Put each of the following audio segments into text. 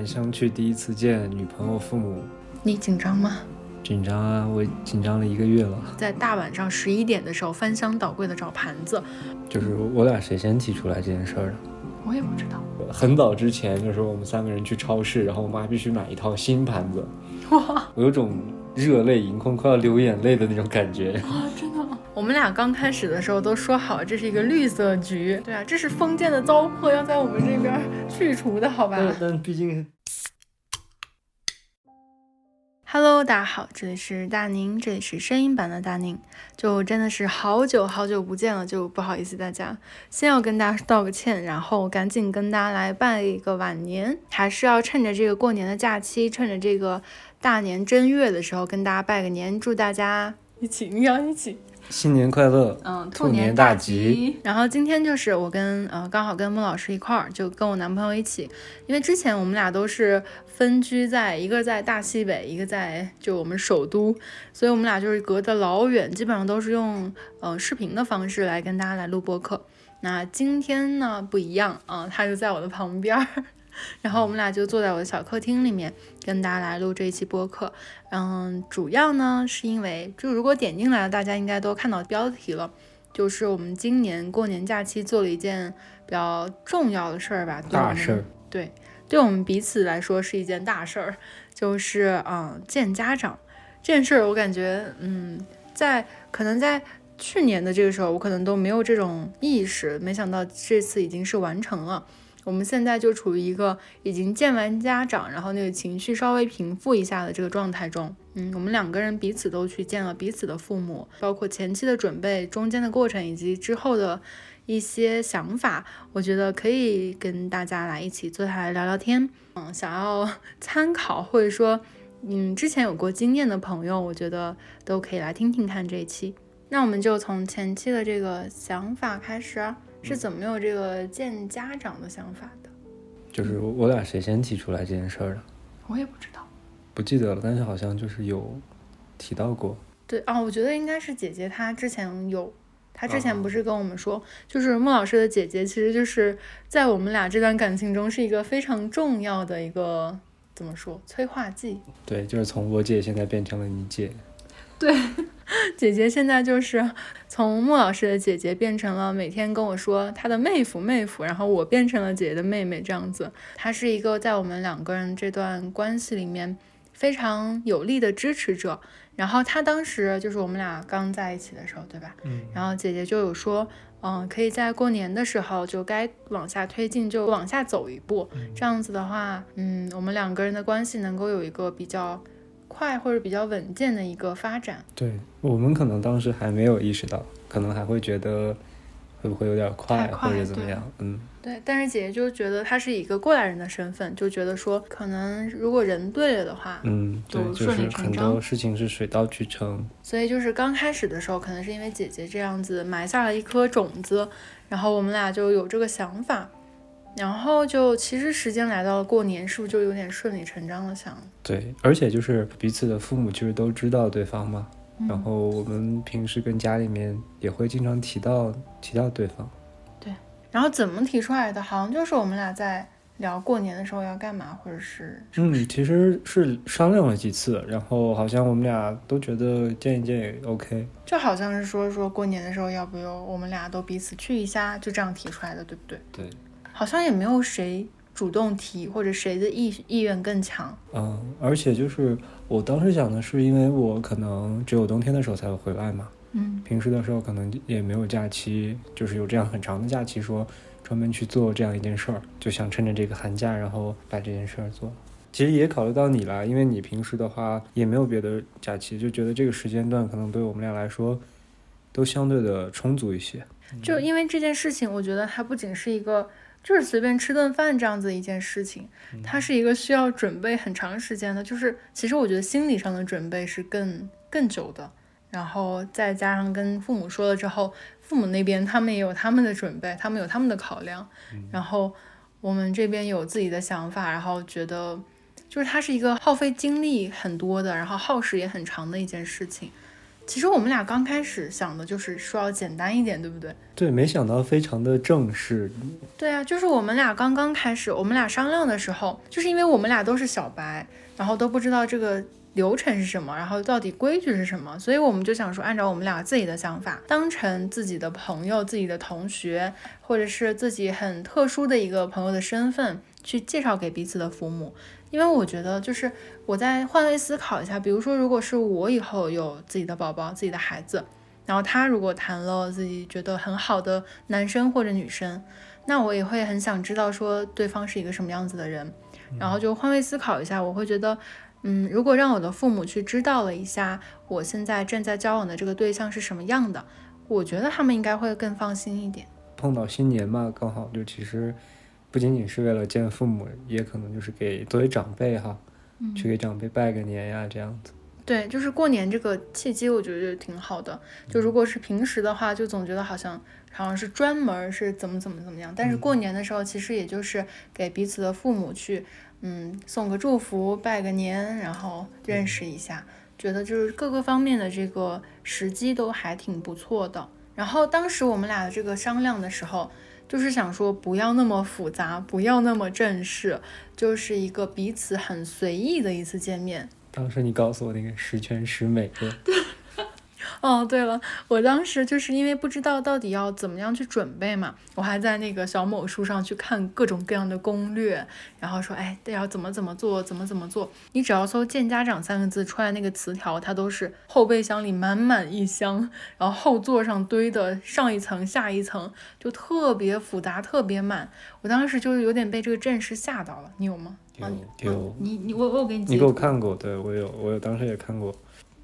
难相去第一次见女朋友父母，你紧张吗？紧张啊！我紧张了一个月了。在大晚上十一点的时候翻箱倒柜的找盘子，就是我俩谁先提出来这件事儿的？我也不知道。很早之前，就是我们三个人去超市，然后我妈必须买一套新盘子。哇！我有种热泪盈眶、快要流眼泪的那种感觉 啊！真的吗？我们俩刚开始的时候都说好，这是一个绿色局。对啊，这是封建的糟粕，要在我们这边去除的，好吧？但但毕竟。Hello，大家好，这里是大宁，这里是声音版的大宁，就真的是好久好久不见了，就不好意思大家，先要跟大家道个歉，然后赶紧跟大家来拜一个晚年，还是要趁着这个过年的假期，趁着这个大年正月的时候跟大家拜个年，祝大家一起，你要一起。新年快乐，嗯，兔年大吉。然后今天就是我跟呃刚好跟孟老师一块儿，就跟我男朋友一起，因为之前我们俩都是分居在一个在大西北，一个在就我们首都，所以我们俩就是隔得老远，基本上都是用呃视频的方式来跟大家来录播客。那今天呢不一样啊，他就在我的旁边。然后我们俩就坐在我的小客厅里面，跟大家来录这一期播客。嗯，主要呢是因为，就如果点进来了，大家应该都看到标题了，就是我们今年过年假期做了一件比较重要的事儿吧，大事儿。对，对我们彼此来说是一件大事儿，就是嗯见家长这件事儿，我感觉嗯在可能在去年的这个时候，我可能都没有这种意识，没想到这次已经是完成了。我们现在就处于一个已经见完家长，然后那个情绪稍微平复一下的这个状态中。嗯，我们两个人彼此都去见了彼此的父母，包括前期的准备、中间的过程以及之后的一些想法，我觉得可以跟大家来一起坐下来聊聊天。嗯，想要 参考或者说嗯之前有过经验的朋友，我觉得都可以来听听看这一期。那我们就从前期的这个想法开始。是怎么有这个见家长的想法的？就是我俩谁先提出来这件事儿的？我也不知道，不记得了。但是好像就是有提到过。对啊，我觉得应该是姐姐，她之前有，她之前不是跟我们说，就是孟老师的姐姐，其实就是在我们俩这段感情中是一个非常重要的一个怎么说催化剂？对，就是从我姐现在变成了你姐。对，姐姐现在就是从莫老师的姐姐变成了每天跟我说她的妹夫妹夫，然后我变成了姐姐的妹妹这样子。她是一个在我们两个人这段关系里面非常有力的支持者。然后她当时就是我们俩刚在一起的时候，对吧？嗯。然后姐姐就有说，嗯，可以在过年的时候就该往下推进就往下走一步，这样子的话，嗯，我们两个人的关系能够有一个比较。快或者比较稳健的一个发展，对我们可能当时还没有意识到，可能还会觉得会不会有点快或者怎么样，嗯，对。但是姐姐就觉得她是以一个过来人的身份，就觉得说可能如果人对了的话，嗯，就顺理成章。很多事情是水到渠成。所以就是刚开始的时候，可能是因为姐姐这样子埋下了一颗种子，然后我们俩就有这个想法。然后就其实时间来到了过年，是不是就有点顺理成章的想？对，而且就是彼此的父母其实都知道对方嘛。然后我们平时跟家里面也会经常提到提到对方。对，然后怎么提出来的？好像就是我们俩在聊过年的时候要干嘛，或者是……嗯，其实是商量了几次，然后好像我们俩都觉得见一见也 OK。就好像是说说过年的时候要不要我们俩都彼此去一下，就这样提出来的，对不对？对。好像也没有谁主动提，或者谁的意意愿更强。嗯，而且就是我当时想的是，因为我可能只有冬天的时候才会回来嘛。嗯，平时的时候可能也没有假期，就是有这样很长的假期，说专门去做这样一件事儿，就想趁着这个寒假，然后把这件事儿做。其实也考虑到你了，因为你平时的话也没有别的假期，就觉得这个时间段可能对我们俩来说都相对的充足一些。就因为这件事情，我觉得它不仅是一个。就是随便吃顿饭这样子一件事情，它是一个需要准备很长时间的。就是其实我觉得心理上的准备是更更久的，然后再加上跟父母说了之后，父母那边他们也有他们的准备，他们有他们的考量，然后我们这边有自己的想法，然后觉得就是它是一个耗费精力很多的，然后耗时也很长的一件事情。其实我们俩刚开始想的就是说要简单一点，对不对？对，没想到非常的正式。对啊，就是我们俩刚刚开始，我们俩商量的时候，就是因为我们俩都是小白，然后都不知道这个流程是什么，然后到底规矩是什么，所以我们就想说，按照我们俩自己的想法，当成自己的朋友、自己的同学，或者是自己很特殊的一个朋友的身份，去介绍给彼此的父母。因为我觉得，就是我在换位思考一下，比如说，如果是我以后有自己的宝宝、自己的孩子，然后他如果谈了自己觉得很好的男生或者女生，那我也会很想知道说对方是一个什么样子的人，然后就换位思考一下，我会觉得，嗯，如果让我的父母去知道了一下我现在正在交往的这个对象是什么样的，我觉得他们应该会更放心一点。碰到新年嘛，刚好就其实。不仅仅是为了见父母，也可能就是给作为长辈哈，去给长辈拜个年呀，这样子。对，就是过年这个契机，我觉得挺好的。就如果是平时的话，就总觉得好像好像是专门是怎么怎么怎么样。但是过年的时候，其实也就是给彼此的父母去，嗯，送个祝福，拜个年，然后认识一下，觉得就是各个方面的这个时机都还挺不错的。然后当时我们俩的这个商量的时候。就是想说，不要那么复杂，不要那么正式，就是一个彼此很随意的一次见面。当时你告诉我那个十全十美的。哦，对了，我当时就是因为不知道到底要怎么样去准备嘛，我还在那个小某书上去看各种各样的攻略，然后说，哎，要怎么怎么做，怎么怎么做。你只要搜“见家长”三个字出来，那个词条它都是后备箱里满满一箱，然后后座上堆的上一层下一层，就特别复杂，特别满。我当时就是有点被这个阵势吓到了，你有吗？有有。你你我我有给你。你给我看过，对我有，我有当时也看过。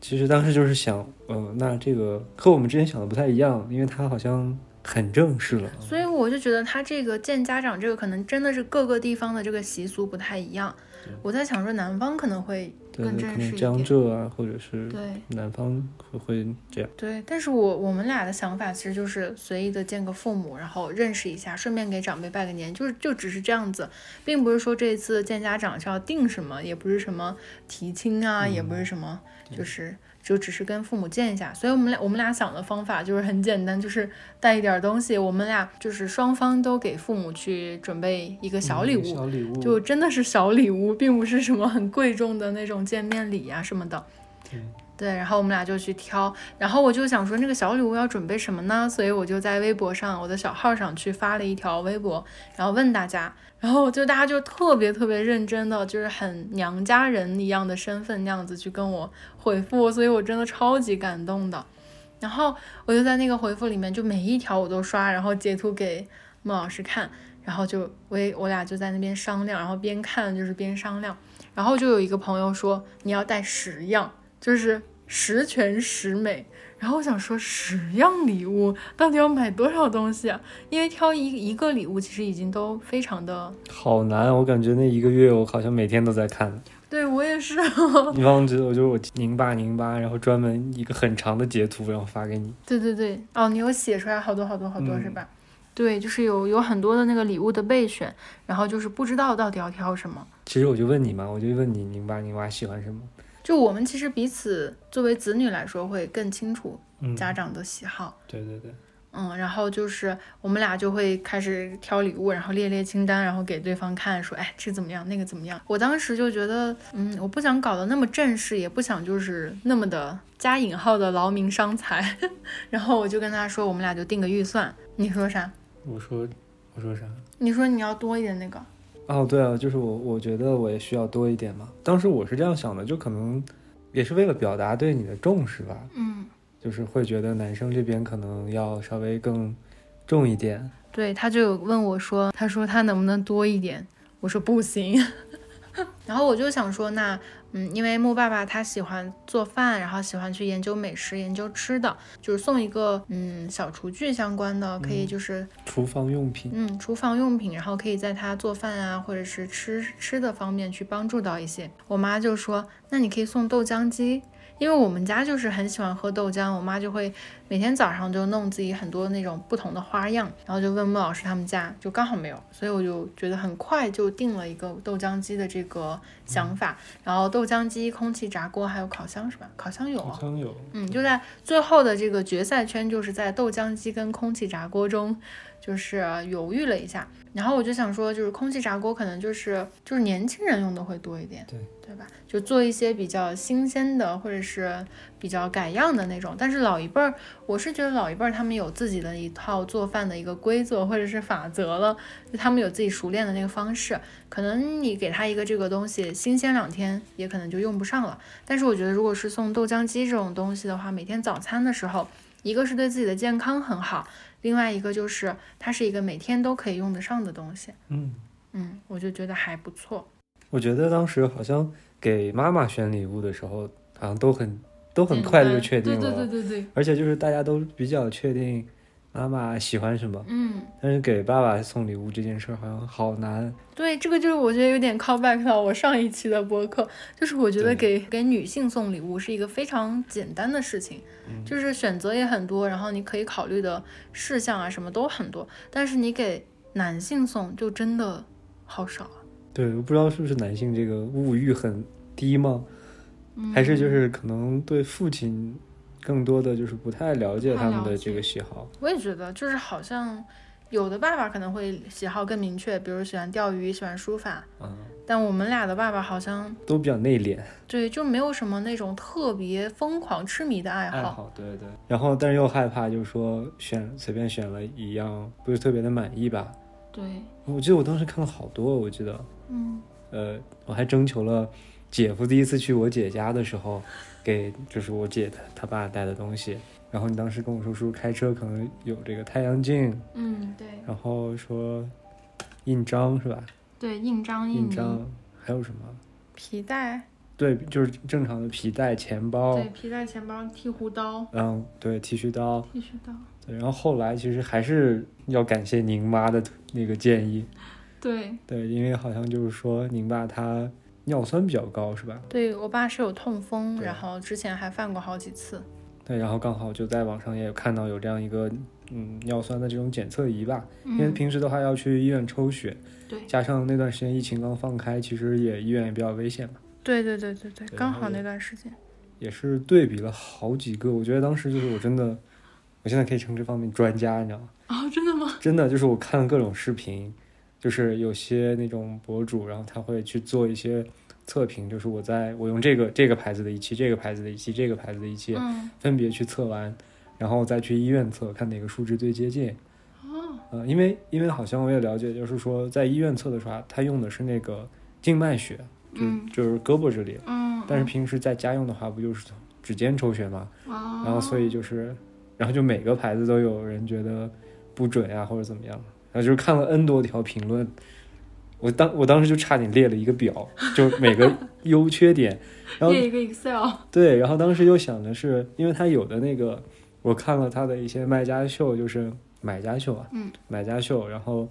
其实当时就是想，嗯，那这个和我们之前想的不太一样，因为他好像很正式了。所以我就觉得他这个见家长这个可能真的是各个地方的这个习俗不太一样。我在想说南方可能会更正式一点，江浙啊，或者是对南方会会这样。对，但是我我们俩的想法其实就是随意的见个父母，然后认识一下，顺便给长辈拜个年，就是就只是这样子，并不是说这一次见家长是要定什么，也不是什么提亲啊，也不是什么。就是就只是跟父母见一下，所以我们俩我们俩想的方法就是很简单，就是带一点东西，我们俩就是双方都给父母去准备一个小礼物，小礼物。就真的是小礼物，并不是什么很贵重的那种见面礼呀什么的。对，然后我们俩就去挑，然后我就想说那个小礼物要准备什么呢？所以我就在微博上我的小号上去发了一条微博，然后问大家。然后就大家就特别特别认真的，就是很娘家人一样的身份那样子去跟我回复，所以我真的超级感动的。然后我就在那个回复里面，就每一条我都刷，然后截图给孟老师看，然后就我也我俩就在那边商量，然后边看就是边商量，然后就有一个朋友说你要带十样，就是十全十美。然后我想说，十样礼物到底要买多少东西啊？因为挑一一个礼物，其实已经都非常的好难。我感觉那一个月，我好像每天都在看。对我也是。你忘记了？我就我拧巴拧巴，然后专门一个很长的截图，然后发给你。对对对，哦，你有写出来好多好多好多是吧？对，就是有有很多的那个礼物的备选，然后就是不知道到底要挑什么。其实我就问你嘛，我就问你拧巴拧巴喜欢什么。就我们其实彼此作为子女来说，会更清楚家长的喜好。对对对，嗯，然后就是我们俩就会开始挑礼物，然后列列清单，然后给对方看，说，哎，这怎么样，那个怎么样？我当时就觉得，嗯，我不想搞得那么正式，也不想就是那么的加引号的劳民伤财。然后我就跟他说，我们俩就定个预算。你说啥？我说，我说啥？你说你要多一点那个。哦，对啊，就是我，我觉得我也需要多一点嘛。当时我是这样想的，就可能也是为了表达对你的重视吧。嗯，就是会觉得男生这边可能要稍微更重一点。对，他就有问我说，他说他能不能多一点？我说不行。然后我就想说，那。嗯，因为木爸爸他喜欢做饭，然后喜欢去研究美食、研究吃的，就是送一个嗯小厨具相关的，可以就是厨房用品，嗯，厨房用品，然后可以在他做饭啊，或者是吃吃的方面去帮助到一些。我妈就说，那你可以送豆浆机，因为我们家就是很喜欢喝豆浆，我妈就会每天早上就弄自己很多那种不同的花样，然后就问莫老师他们家，就刚好没有，所以我就觉得很快就定了一个豆浆机的这个想法。然后豆浆机、空气炸锅还有烤箱是吧？烤箱有，烤箱有，嗯，就在最后的这个决赛圈，就是在豆浆机跟空气炸锅中，就是犹豫了一下。然后我就想说，就是空气炸锅可能就是就是年轻人用的会多一点，对对吧？就做一些比较新鲜的或者是比较改样的那种。但是老一辈儿，我是觉得老一辈儿他们有自己的一套做饭的一个规则或者是法则了，就他们有自己熟练的那个方式。可能你给他一个这个东西新鲜两天，也可能就用不上了。但是我觉得，如果是送豆浆机这种东西的话，每天早餐的时候，一个是对自己的健康很好。另外一个就是它是一个每天都可以用得上的东西，嗯嗯，我就觉得还不错。我觉得当时好像给妈妈选礼物的时候，好像都很都很快的就确定了，对对对对对，而且就是大家都比较确定妈妈喜欢什么，嗯，但是给爸爸送礼物这件事儿好像好难，对，这个就是我觉得有点 call back 到我上一期的播客，就是我觉得给给女性送礼物是一个非常简单的事情，就是选择也很多，然后你可以考虑的事项啊什么都很多，但是你给男性送就真的好少啊。对，我不知道是不是男性这个物欲很低吗？嗯。还是就是可能对父亲更多的就是不太了解他们的这个喜好，我也觉得，就是好像有的爸爸可能会喜好更明确，比如喜欢钓鱼，喜欢书法，嗯，但我们俩的爸爸好像都比较内敛，对就没有什么那种特别疯狂痴迷的爱好。爱好，对对。然后但是又害怕，就是说选随便选了一样不是特别的满意吧？对，我记得我当时看了好多，我记得，嗯，呃，我还征求了姐夫第一次去我姐家的时候，给就是我姐他他爸带的东西。然后你当时跟我说，是不是开车可能有这个太阳镜，嗯，对。然后说印章是吧？对，印章、印章还有什么？皮带，对，就是正常的皮带、钱包。对，，皮带、钱包、剃胡刀、嗯对剃须刀，剃须刀，对，然后后来其实还是要感谢您妈的那个建议，对，对，因为好像就是说您爸他尿酸比较高是吧？对我爸是有痛风，然后之前还犯过好几次。对，然后刚好就在网上也有看到有这样一个嗯尿酸的这种检测仪吧，因为嗯，平时的话要去医院抽血，对，加上那段时间疫情刚放开，其实也医院也比较危险嘛，对对对对对，刚好那段时间。也是对比了好几个，我觉得当时就是我真的，我现在可以称这方面专家，你知道吗？哦，真的吗？真的就是我看了各种视频，就是有些那种博主，然后他会去做一些测评，就是我在我用这个这个牌子的仪器、这个牌子的仪器、这个牌子的仪器嗯，分别去测完，然后再去医院测，看哪个数值最接近。哦，呃，因为因为好像我也了解，就是说在医院测的时候啊，他用的是那个静脉血，就、嗯就是胳膊这里，嗯，但是平时在家用的话，不就是指尖抽血嘛？哦，然后所以就是，然后就每个牌子都有人觉得不准呀、或者怎么样，然后就是看了 N 多条评论，我当我当时就差点列了一个表，就每个优缺点，然后列一个 Excel。对，然后当时又想的是，因为他有的那个，我看了他的一些卖家秀，就是买家秀啊，嗯，买家秀，然后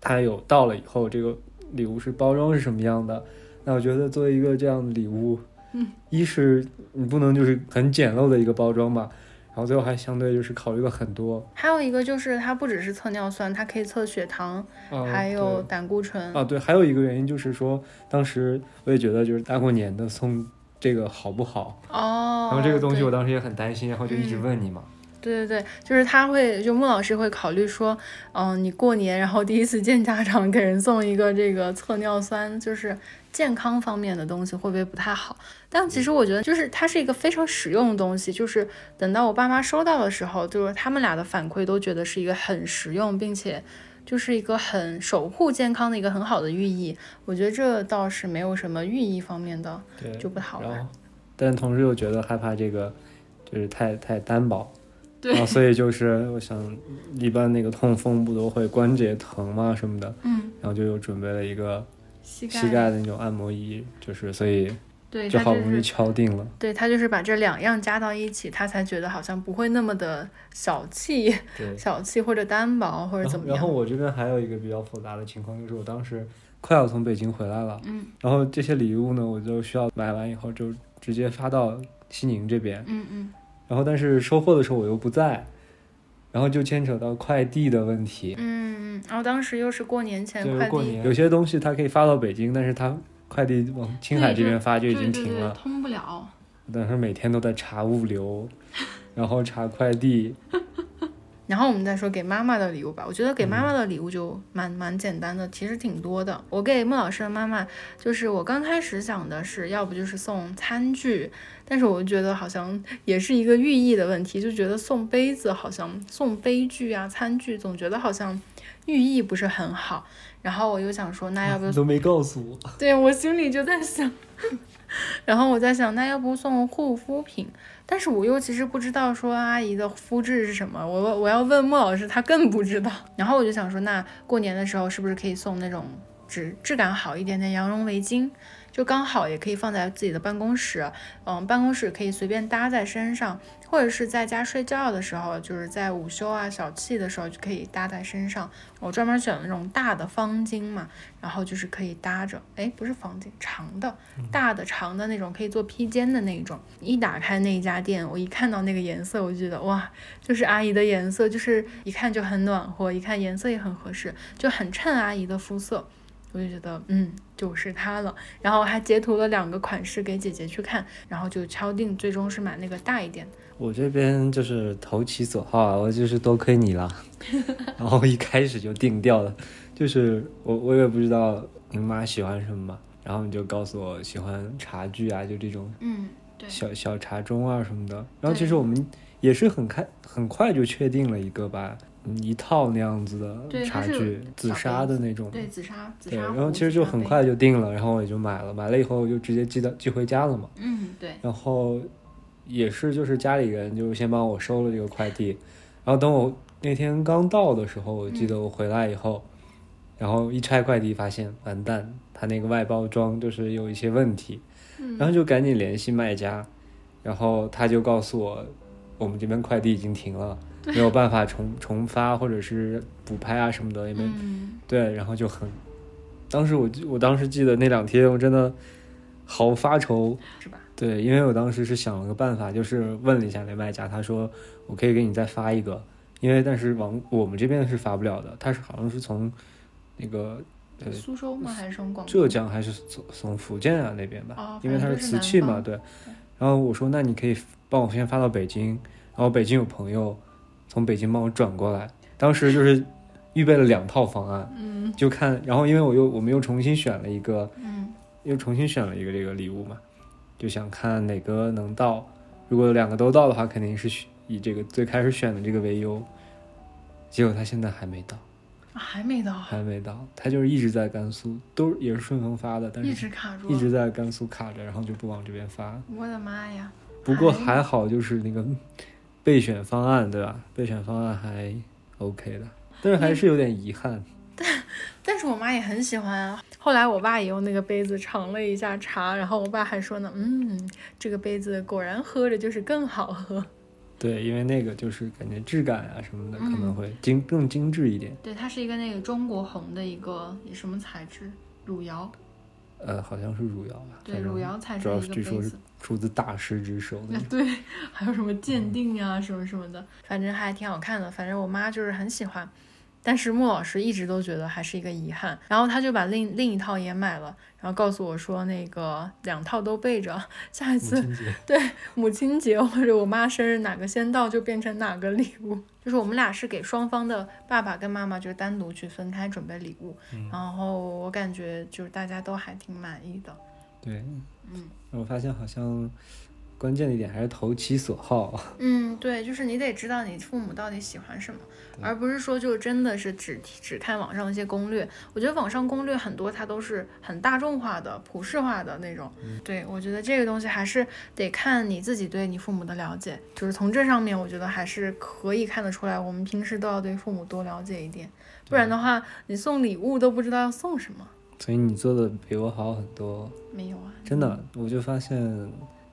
他有到了以后，这个礼物是包装是什么样的，那我觉得作为一个这样的礼物，嗯，一是你不能就是很简陋的一个包装吧，然后最后还相对就是考虑了很多，还有一个就是它不只是测尿酸，它可以测血糖，啊，还有胆固醇。啊，对，还有一个原因就是说，当时我也觉得就是大过年的送这个好不好，哦，然后这个东西我当时也很担心，然后就一直嗯问你嘛。对对对，就是他会，就穆老师会考虑说，嗯、你过年然后第一次见家长，给人送一个这个测尿酸，就是健康方面的东西会不会不太好？但其实我觉得，就是它是一个非常实用的东西，就是等到我爸妈收到的时候，就是他们俩的反馈都觉得是一个很实用，并且就是一个很守护健康的一个很好的寓意。我觉得这倒是没有什么寓意方面的对，就不好了。但同时又觉得害怕这个就是太太单薄，对所以就是我想，一般那个痛风不都会关节疼嘛什么的，嗯，然后就又准备了一个膝盖，膝盖的那种按摩仪，就是所以对，就好不容易敲定了。对他就是把这两样加到一起，他才觉得好像不会那么的小气、小气或者单薄或者怎么样。后然后我这边还有一个比较复杂的情况，就是我当时快要从北京回来了，嗯，然后这些礼物呢，我就需要买完以后就直接发到西宁这边，嗯嗯然后但是收货的时候我又不在，然后就牵扯到快递的问题。嗯嗯，然后当时又是过年前快递，过年，有些东西它可以发到北京，但是它快递往青海这边发就已经对对对停了。通不了。但是每天都在查物流，然后查快递。然后我们再说给妈妈的礼物吧，我觉得给妈嗯妈的礼物就蛮蛮简单的，其实挺多的。我给孟老师的妈妈，就是我刚开始想的是，要不就是送餐具，但是我觉得好像也是一个寓意的问题，就觉得送杯子好像送杯具啊、餐具，总觉得好像寓意不是很好。然后我又想说，那要不 你都没告诉我。对我心里就在想，然后我在想，那要不送护肤品？但是我又其实不知道说阿姨的肤质是什么，我我要问莫老师，他更不知道。然后我就想说，那过年的时候是不是可以送那种质质感好一点的羊绒围巾？就刚好也可以放在自己的办公室，嗯，办公室可以随便搭在身上，或者是在家睡觉的时候，就是在午休啊、小憩的时候就可以搭在身上。我专门选了那种大的方巾嘛，然后就是可以搭着，哎，不是方巾，长的，大的长的那种，可以做披肩的那种。一打开那一家店，我一看到那个颜色，我就觉得哇，就是阿姨的颜色，就是一看就很暖和，一看颜色也很合适，就很衬阿姨的肤色。我就觉得，嗯，就是它了。然后还截图了两个款式给姐姐去看，然后就敲定，最终是买那个大一点的。我这边就是投其所好啊，我就是多亏你了，然后一开始就定掉了，就是我我也不知道你妈喜欢什么嘛，然后你就告诉我喜欢茶具啊，就这种嗯，对，小小茶盅啊什么的。然后其实我们也是很开很快就确定了一个吧，嗯一套那样子的茶具，紫砂的那种。对，紫砂，紫对，砂壶。然后其实就很。快就定了，然后我也就买了，买了以后就直接寄到寄回家了嘛。嗯，对，然后也是就是家里人就先帮我收了这个快递，然后等我那天刚到的时候，我记得我回来以后，然后一拆快递发现完蛋，他那个外包装就是有一些问题，然后就赶紧联系卖家，然后他就告诉我，我们这边快递已经停了，没有办法重重发或者是补拍啊什么的，也没、嗯，对，然后就很，当时我记我当时记得那两天我真的好发愁。是吧？对，因为我当时是想了个办法，就是问了一下那卖家，他说我可以给你再发一个，因为但是往我们这边是发不了的，他是好像是从那个对苏州吗？还是从广浙江还是从从福建啊那边吧，哦因为它反正就是瓷器嘛，对。然后我说那你可以帮我先发到北京，然后北京有朋友从北京帮我转过来，当时就是预备了两套方案，嗯就看，然后因为我又我们又重新选了一个。嗯又重新选了一个这个礼物嘛，就想看哪个能到。如果两个都到的话，肯定是以这个最开始选的这个为优。结果他现在还没到，啊还没到，还没到，他就是一直在甘肃，都也是顺丰发的，但是一是直卡住，一直在甘肃卡着，然后就不往这边发。我的妈呀！不过还还好，就是那个备选方案，对吧？备选方案还 OK 的，但是还是有点遗憾。但但是我妈也很喜欢啊。后来我爸也用那个杯子尝了一下茶，然后我爸还说呢，嗯，这个杯子果然喝着就是更好喝。对，因为那个就是感觉质感啊什么的可能嗯会精更精致一点。对，它是一个那个中国红的一个什么材质？汝窑，呃，好像是汝窑吧？对，汝窑材质主要据说是杯子。出自大师之手的呃。对，还有什么鉴定啊，什么什么的，反正还挺好看的。反正我妈就是很喜欢，但是穆老师一直都觉得还是一个遗憾，然后他就把另另一套也买了，然后告诉我说那个两套都备着，下一次亲节，母亲节或者我妈生日哪个先到就变成哪个礼物。就是我们俩是给双方的爸爸跟妈妈就单独去分开准备礼物，嗯然后我感觉就是大家都还挺满意的。对，嗯我发现好像关键的一点还是投其所好。嗯，对，就是你得知道你父母到底喜欢什么，而不是说就真的是只只看网上一些攻略。我觉得网上攻略很多，它都是很大众化的、普世化的那种。对我觉得这个东西还是得看你自己对你父母的了解，就是从这上面，我觉得还是可以看得出来，我们平时都要对父母多了解一点，不然的话，你送礼物都不知道要送什么。所以你做的比我好很多，没有啊，真的，我就发现，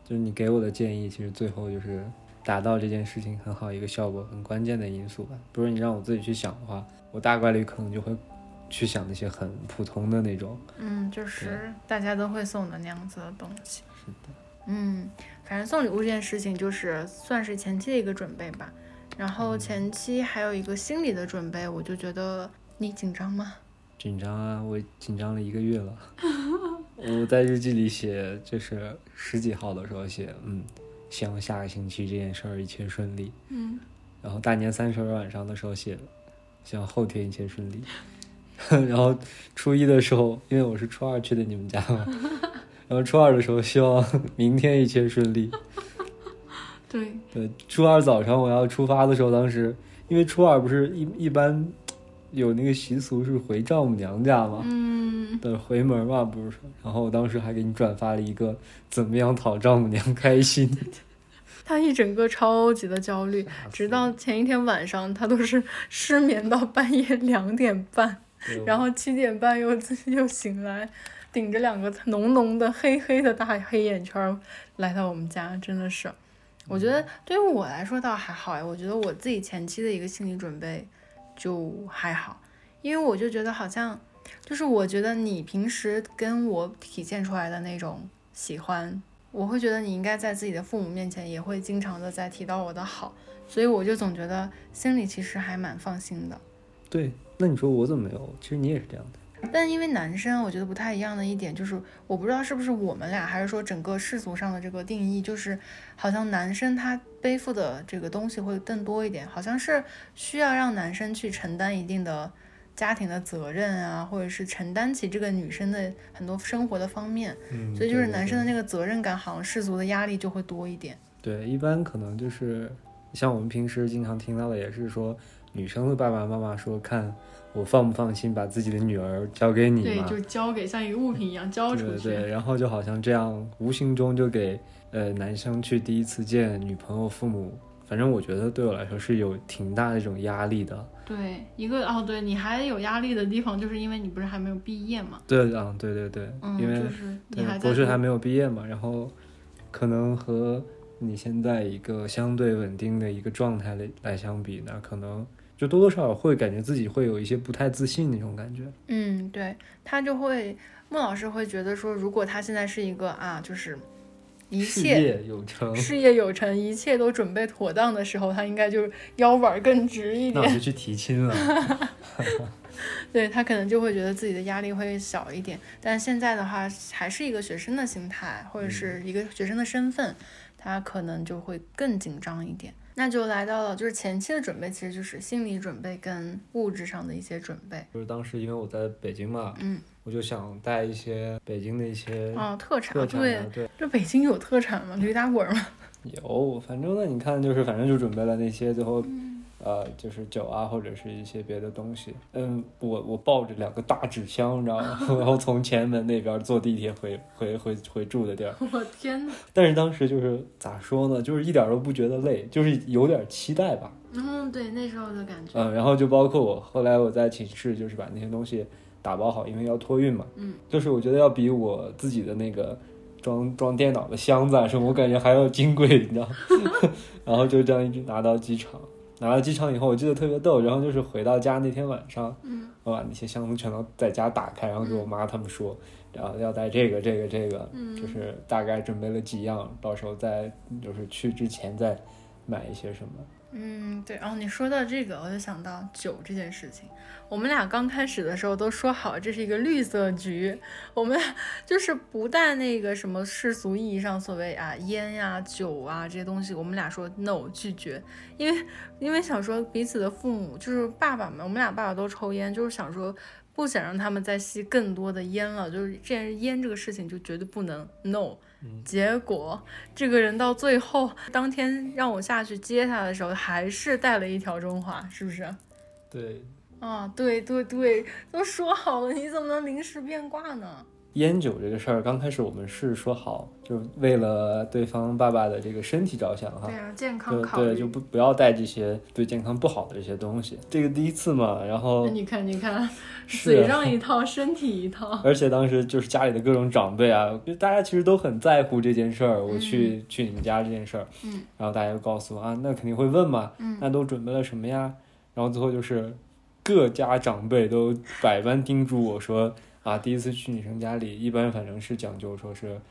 就是你给我的建议，其实最后就是达到这件事情很好一个效果，很关键的因素吧。不是你让我自己去想的话，我大概率可能就会去想那些很普通的那种。嗯，就是大家都会送的那样子的东西。是的嗯，反正送礼物这件事情就是算是前期的一个准备吧。然后前期还有一个心理的准备，我就觉得你紧张吗？紧张啊，我紧张了一个月了。我在日记里写，就是十几号的时候写，嗯，希望下个星期这件事儿一切顺利。嗯，然后大年三十晚上的时候写，希望后天一切顺利。然后初一的时候，因为我是初二去的你们家嘛，然后初二的时候希望明天一切顺利。对对，初二早上我要出发的时候，当时因为初二不是一一般有那个习俗是回丈母娘家嘛，嗯，的回门嘛，不是说，然后我当时还给你转发了一个怎么样讨丈母娘开心，他一整个超级的焦虑，直到前一天晚上，他都是失眠到半夜两点半，然后七点半又自己又醒来，顶着两个浓浓的黑黑的大黑眼圈来到我们家，真的是。我觉得对于我来说倒还好呀，我觉得我自己前期的一个心理准备就还好，因为我就觉得好像就是我觉得你平时跟我体现出来的那种喜欢，我会觉得你应该在自己的父母面前也会经常的在提到我的好，所以我就总觉得心里其实还蛮放心的。对，那你说我怎么没有？其实你也是这样的。但因为男生，我觉得不太一样的一点就是，我不知道是不是我们俩，还是说整个世俗上的这个定义，就是好像男生他背负的这个东西会更多一点，好像是需要让男生去承担一定的家庭的责任啊，或者是承担起这个女生的很多生活的方面，嗯，所以就是男生的那个责任感，好像世俗的压力就会多一点。对，一般可能就是像我们平时经常听到的，也是说女生的爸爸妈妈说看。我放不放心把自己的女儿交给你对，就交给像一个物品一样交出去。对对，然后就好像这样，无形中就给呃男生去第一次见女朋友父母，反正我觉得对我来说是有挺大的一种压力的。对，一个哦，对你还有压力的地方，就是因为你不是还没有毕业嘛？对啊，对对对，因为博士还没有毕业嘛，然后可能和你现在一个相对稳定的一个状态来来相比呢，可能。就多多少少会感觉自己会有一些不太自信那种感觉。嗯，对他就会孟老师会觉得说，如果他现在是一个啊，就是一切事业有成，事业有成，一切都准备妥当的时候，他应该就腰板更直一点。那我就去提亲了。对他可能就会觉得自己的压力会小一点，但现在的话还是一个学生的心态或者是一个学生的身份，他可能就会更紧张一点。那就来到了，就是前期的准备，其实就是心理准备跟物质上的一些准备。就是当时因为我在北京嘛，嗯，我就想带一些北京的一些啊特产，对对。这北京有特产吗？驴打滚吗？有，反正呢，你看，就是反正就准备了那些，最后。呃，就是酒啊，或者是一些别的东西。嗯，我我抱着两个大纸箱，你知道吗？然后从前门那边坐地铁回回回回住的地儿。我天呐。但是当时就是咋说呢？就是一点都不觉得累，就是有点期待吧。嗯，对，那时候的感觉。嗯，然后就包括我后来我在寝室，就是把那些东西打包好，因为要托运嘛。嗯。就是我觉得要比我自己的那个装装电脑的箱子啊什么，我感觉还要金贵，你知道。然后就这样一直拿到机场。拿到机场以后，我记得特别逗。然后就是回到家那天晚上，我把那些箱子全都在家打开，然后给我妈他们说，然后要带这个、这个、这个，就是大概准备了几样，到时候再就是去之前再买一些什么。嗯，对。然后你说到这个，我就想到酒这件事情。我们俩刚开始的时候都说好这是一个绿色局，我们 就是不带那个什么世俗意义上所谓啊烟呀酒啊这些东西，我们俩说 no 拒绝，因为因为想说彼此的父母就是爸爸们，我们俩爸爸都抽烟，就是想说不想让他们再吸更多的烟了，就是这烟这个事情就绝对不能 no。结果这个人到最后当天让我下去接他的时候，还是带了一条中华，是不是？对。啊，对对对，都说好了，你怎么能临时变卦呢？烟酒这个事儿，刚开始我们是说好，就为了对方爸爸的这个身体着想哈。对啊，健康考虑。对，就不不要带这些对健康不好的这些东西。这个第一次嘛，然后。你看，你看，嘴上一 套，身体一套。而且当时就是家里的各种长辈啊，就大家其实都很在乎这件事儿。我去去你们家这件事儿，嗯，然后大家就告诉我啊，那肯定会问嘛，嗯，那都准备了什么呀？然后最后就是。各家长辈都百般叮嘱我说：“啊，第一次去女生家里，一般反正是讲究说是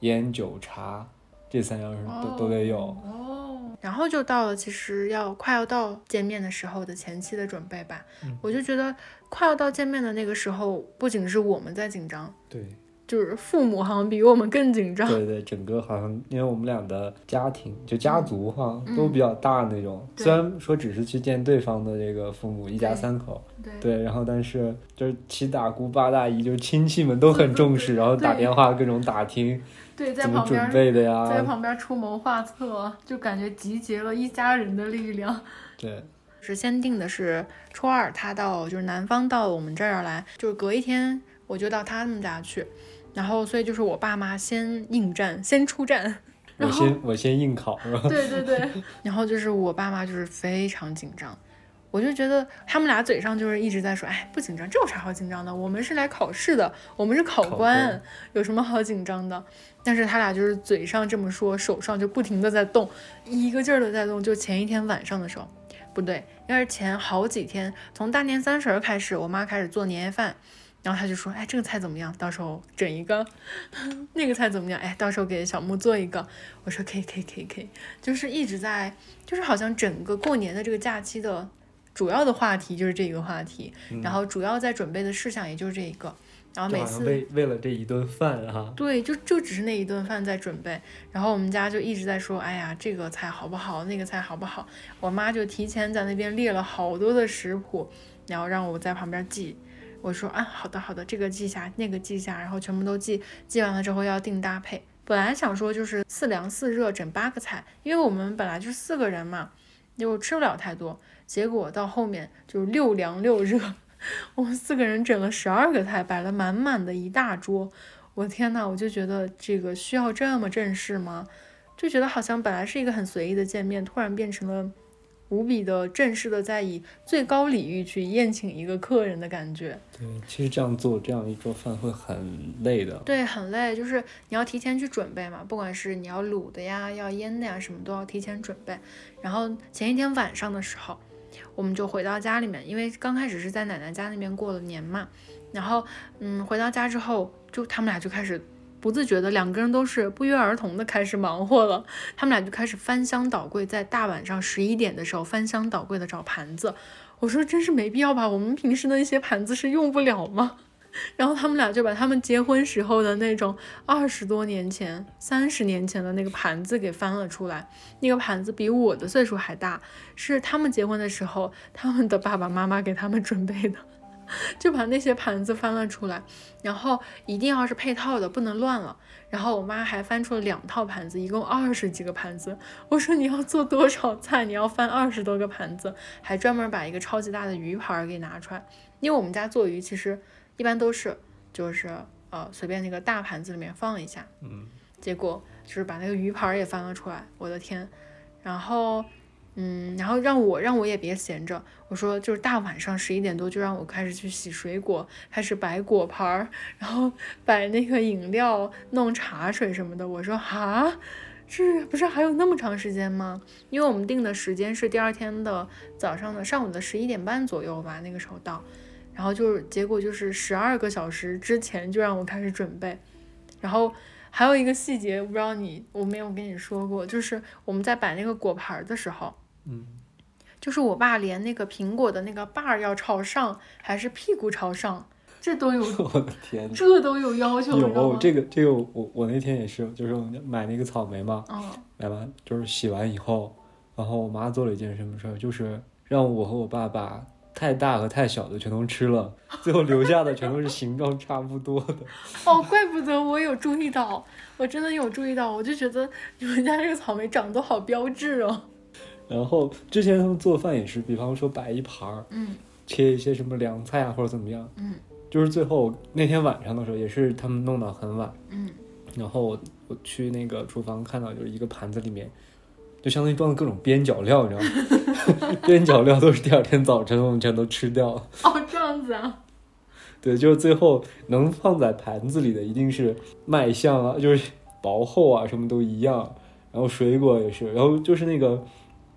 烟酒茶这三样都都得有。哦，然后就到了其实要快要到见面的时候的前期的准备吧。我就觉得快要到见面的那个时候，不仅是我们在紧张，对。就是父母好像比我们更紧张。对对，整个好像因为我们俩的家庭就家族哈都比较大那种，虽然说只是去见对方的这个父母，一家三口，对，然后但是就是七大姑八大姨，就是亲戚们都很重视，然后打电话各种打听，对，在旁边准备的呀，在旁边出谋划策，就感觉集结了一家人的力量。对，是先定的是初二，他到就是男方到我们这儿来，就是隔一天我就到他们家去。然后，所以就是我爸妈先应战，先出战，我先我先应考，是吧？对对对。然后就是我爸妈就是非常紧张，我就觉得他们俩嘴上就是一直在说，哎，不紧张，这有啥好紧张的？我们是来考试的，我们是考官，有什么好紧张的？但是他俩就是嘴上这么说，手上就不停的在动，一个劲儿的在动。就前一天晚上的时候，不对，应该是前好几天，从大年三十开始，我妈开始做年夜饭。然后他就说：“哎，这个菜怎么样？到时候整一个。那个菜怎么样？哎，到时候给小木做一个。”我说：“可以，可以，可以，可以。”就是一直在，就是好像整个过年的这个假期的主要的话题就是这个话题，然后主要在准备的事项也就是这一个。然后每次为为了这一顿饭哈，对，就就只是那一顿饭在准备。然后我们家就一直在说：“哎呀，这个菜好不好？那个菜好不好？”我妈就提前在那边列了好多的食谱，然后让我在旁边记。我说啊，好的好的，这个记下，那个记下，然后全部都记。记完了之后要定搭配。本来想说就是四凉四热整八个菜，因为我们本来就四个人嘛，就吃不了太多。结果到后面就六凉六热，我们四个人整了十二个菜，摆了满满的一大桌。我天呐，我就觉得这个需要这么正式吗？就觉得好像本来是一个很随意的见面，突然变成了。无比的正式的，在以最高礼遇去宴请一个客人的感觉。对，其实这样做这样一桌饭会很累的。对，很累，就是你要提前去准备嘛，不管是你要卤的呀，要腌的呀，什么都要提前准备。然后前一天晚上的时候，我们就回到家里面，因为刚开始是在奶奶家那边过了年嘛。然后，嗯，回到家之后，就他们俩就开始。不自觉的，两个人都是不约而同的开始忙活了。他们俩就开始翻箱倒柜，在大晚上十一点的时候翻箱倒柜的找盘子。我说真是没必要吧，我们平时的一些盘子是用不了吗？然后他们俩就把他们结婚时候的那种二十多年前、三十年前的那个盘子给翻了出来。那个盘子比我的岁数还大，是他们结婚的时候他们的爸爸妈妈给他们准备的。就把那些盘子翻了出来，然后一定要是配套的，不能乱了。然后我妈还翻出了两套盘子，一共二十几个盘子。我说你要做多少菜，你要翻二十多个盘子，还专门把一个超级大的鱼盘给拿出来。因为我们家做鱼其实一般都是就是呃随便那个大盘子里面放一下，嗯，结果就是把那个鱼盘也翻了出来，我的天，然后。嗯，然后让我让我也别闲着，我说就是大晚上十一点多就让我开始去洗水果，开始摆果盘儿，然后 摆那个饮料、弄茶水什么的。我说哈，这不是还有那么长时间吗？因为我们定的时间是第二天的早上的上午的十一点半左右吧，那个时候到，然后就是结果就是十二个小时之前就让我开始准备，然后还有一个细节我，不知道你我没有跟你说过，就是我们在摆那个果盘的时候。嗯，就是我爸连那个苹果的那个把儿要朝上，还是屁股朝上，这都有。我的天，这都有要求。有这个这个，我我那天也是，就是买那个草莓嘛，嗯，买完就是洗完以后，然后我妈做了一件什么事儿，就是让我和我爸把太大和太小的全都吃了，最后留下的全都是形状差不多的。哦，怪不得我有注意到，我真的有注意到，我就觉得你们家这个草莓长得都好标致哦。然后之前他们做饭也是，比方说摆一盘儿，嗯，切一些什么凉菜啊或者怎么样，嗯，就是最后那天晚上的时候也是他们弄到很晚，嗯，然后我我去那个厨房看到就是一个盘子里面，就相当于装的各种边角料，你知道吗？边角料都是第二天早晨我们全都吃掉了。哦，这样子啊？对，就是最后能放在盘子里的一定是卖相啊，就是薄厚啊，什么都一样。然后水果也是，然后就是那个。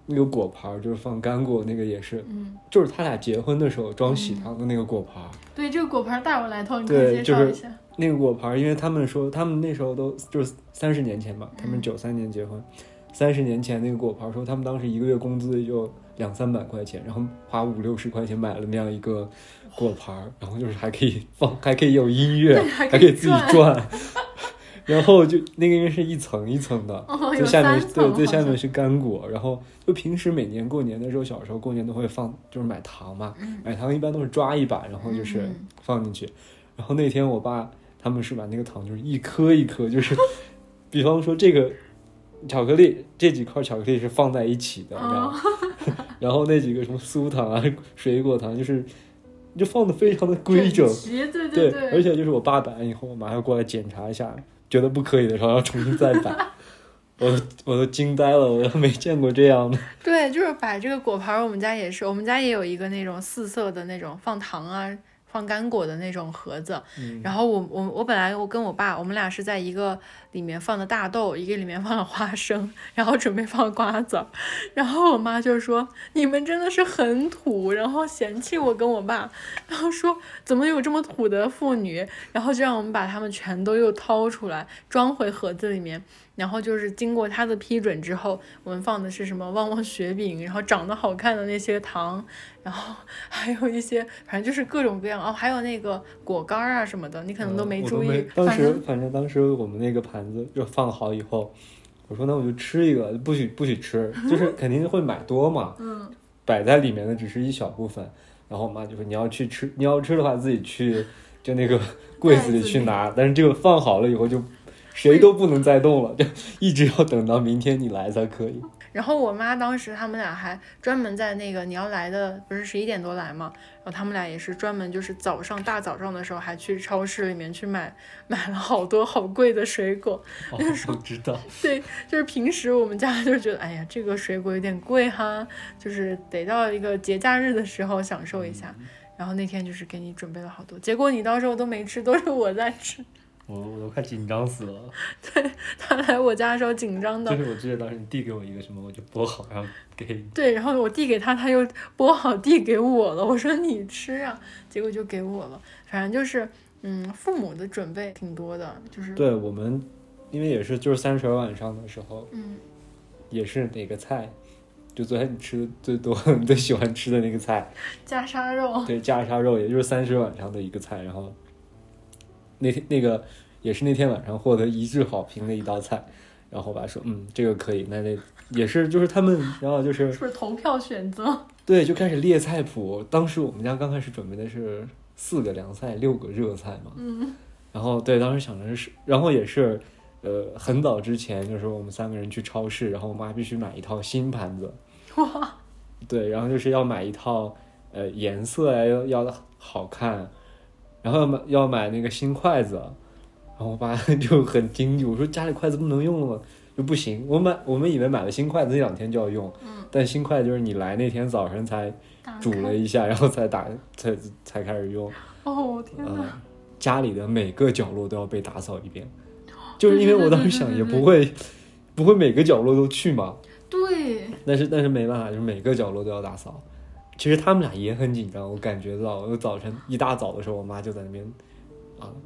那个果盘就是放干果，那个也是，嗯，就是他俩结婚的时候装喜糖的那个果盘。对，这个果盘大有来头，你可以介绍一下。那个果盘，因为他们说他们那时候都就是三十年前吧，他们九三年结婚，三十年前那个果盘说他们当时一个月工资也就两三百块钱，然后花五六十块钱买了那样一个果盘，然后就是还可以放，还可以有音乐，还可以自己转。然后就那个应该是一层一层的，最下面对最下面是干果，然后就平时每年过年的时候，小时候过年都会放，就是买糖嘛，买糖一般都是抓一把，然后就是放进去。然后那天我爸他们是把那个糖就是一颗一颗，就是 比方说这个巧克力这几块巧克力是放在一起的，然后 然后那几个什么酥糖啊、水果糖就是。就放的非常的规整，对对对，而且就是我爸摆完以后，我妈要过来检查一下。觉得不可以的时候要重新再摆，我我都惊呆了，我都没见过这样的。对，就是摆这个果盘，我们家也是，我们家也有一个那种四色的那种放糖啊。放干果的那种盒子，然后我我我本来我跟我爸，我们俩是在一个里面放的大豆，一个里面放了花生，然后准备放瓜子儿，然后我妈就说你们真的是很土，然后嫌弃我跟我爸，然后说怎么有这么土的妇女，然后就让我们把它们全都又掏出来装回盒子里面。然后就是经过他的批准之后，我们放的是什么旺旺雪饼，然后长得好看的那些糖，然后还有一些，反正就是各种各样哦，还有那个果干啊什么的，你可能都没注意。当时反正当时我们那个盘子就放好以后，我说那我就吃一个，不许不许吃，就是肯定会买多嘛。嗯。摆在里面的只是一小部分，然后我妈就说你要去吃，你要吃的话自己去就那个 柜子里去拿，但是这个放好了以后就。谁都不能再动了，就一直要等到明天你来才可以。然后我妈当时他们俩还专门在那个你要来的不是十一点多来吗？然后他们俩也是专门就是早上大早上的时候还去超市里面去买买了好多好贵的水果。那时候知道。对，就是平时我们家就觉得哎呀这个水果有点贵哈，就是得到一个节假日的时候享受一下。然后那天就是给你准备了好多，结果你到时候都没吃，都是我在吃。我我都快紧张死了。对他来我家的时候紧张的。就是我记得当时你递给我一个什么，我就剥好然后给你。对，然后我递给他，他又剥好递给我了。我说你吃啊，结果就给我了。反正就是，嗯，父母的准备挺多的，就是。对我们，因为也是就是三十晚上的时候，嗯，也是哪个菜，就昨天你吃的最多、你最喜欢吃的那个菜，夹沙肉。对，夹沙肉，也就是三十晚上的一个菜，然后那天那个。也是那天晚上获得一致好评的一道菜，然后我爸说，嗯，这个可以，那那也是就是他们，然后就是是不是投票选择？对，就开始列菜谱。当时我们家刚开始准备的是四个凉菜，六个热菜嘛。嗯。然后对，当时想的是，然后也是，呃，很早之前就是我们三个人去超市，然后我妈必须买一套新盘子。哇。对，然后就是要买一套，呃，颜色要要好看，然后要买要买那个新筷子。然后我爸就很惊惧，我说家里筷子不能用了吗？就不行。我买，我们以为买了新筷子那两天就要用，但新筷子就是你来那天早上才煮了一下，然后才打，才才开始用。哦天呐。家里的每个角落都要被打扫一遍，就是因为我当时想也不会，不会每个角落都去嘛。对。但是但是没办法，就是每个角落都要打扫。其实他们俩也很紧张，我感觉到，我早晨一大早的时候，我妈就在那边。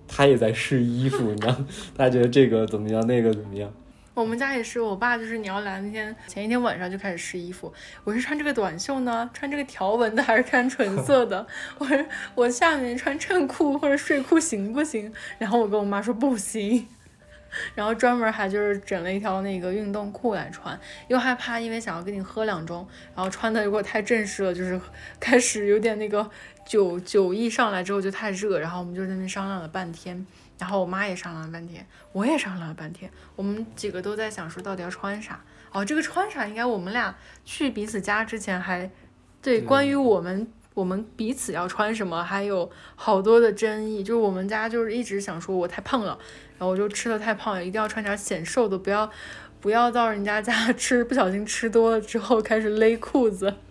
他也在试衣服，你知道？他觉得这个怎么样，那个怎么样？我们家也是，我爸就是你要来那天前一天晚上就开始试衣服。我是穿这个短袖呢，穿这个条纹的，还是穿纯色的？我我下面穿衬裤或者睡裤行不行？然后我跟我妈说不行，然后专门还就是整了一条那个运动裤来穿，又害怕因为想要跟你喝两盅，然后穿的如果太正式了，就是 开始有点那个。酒酒意上来之后就太热，然后我们就在那边商量了半天，然后我妈也商量了半天，我也商量了半天，我们几个都在想说到底要穿啥。哦，这个穿啥应该我们俩去彼此家之前还对关于我们我们彼此要穿什么还有好多的争议，就是我们家就是一直想说我太胖了，然后我就吃的太胖了，一定要穿点显瘦的，不要不要到人家家 吃不小心吃多了之后开始勒裤子。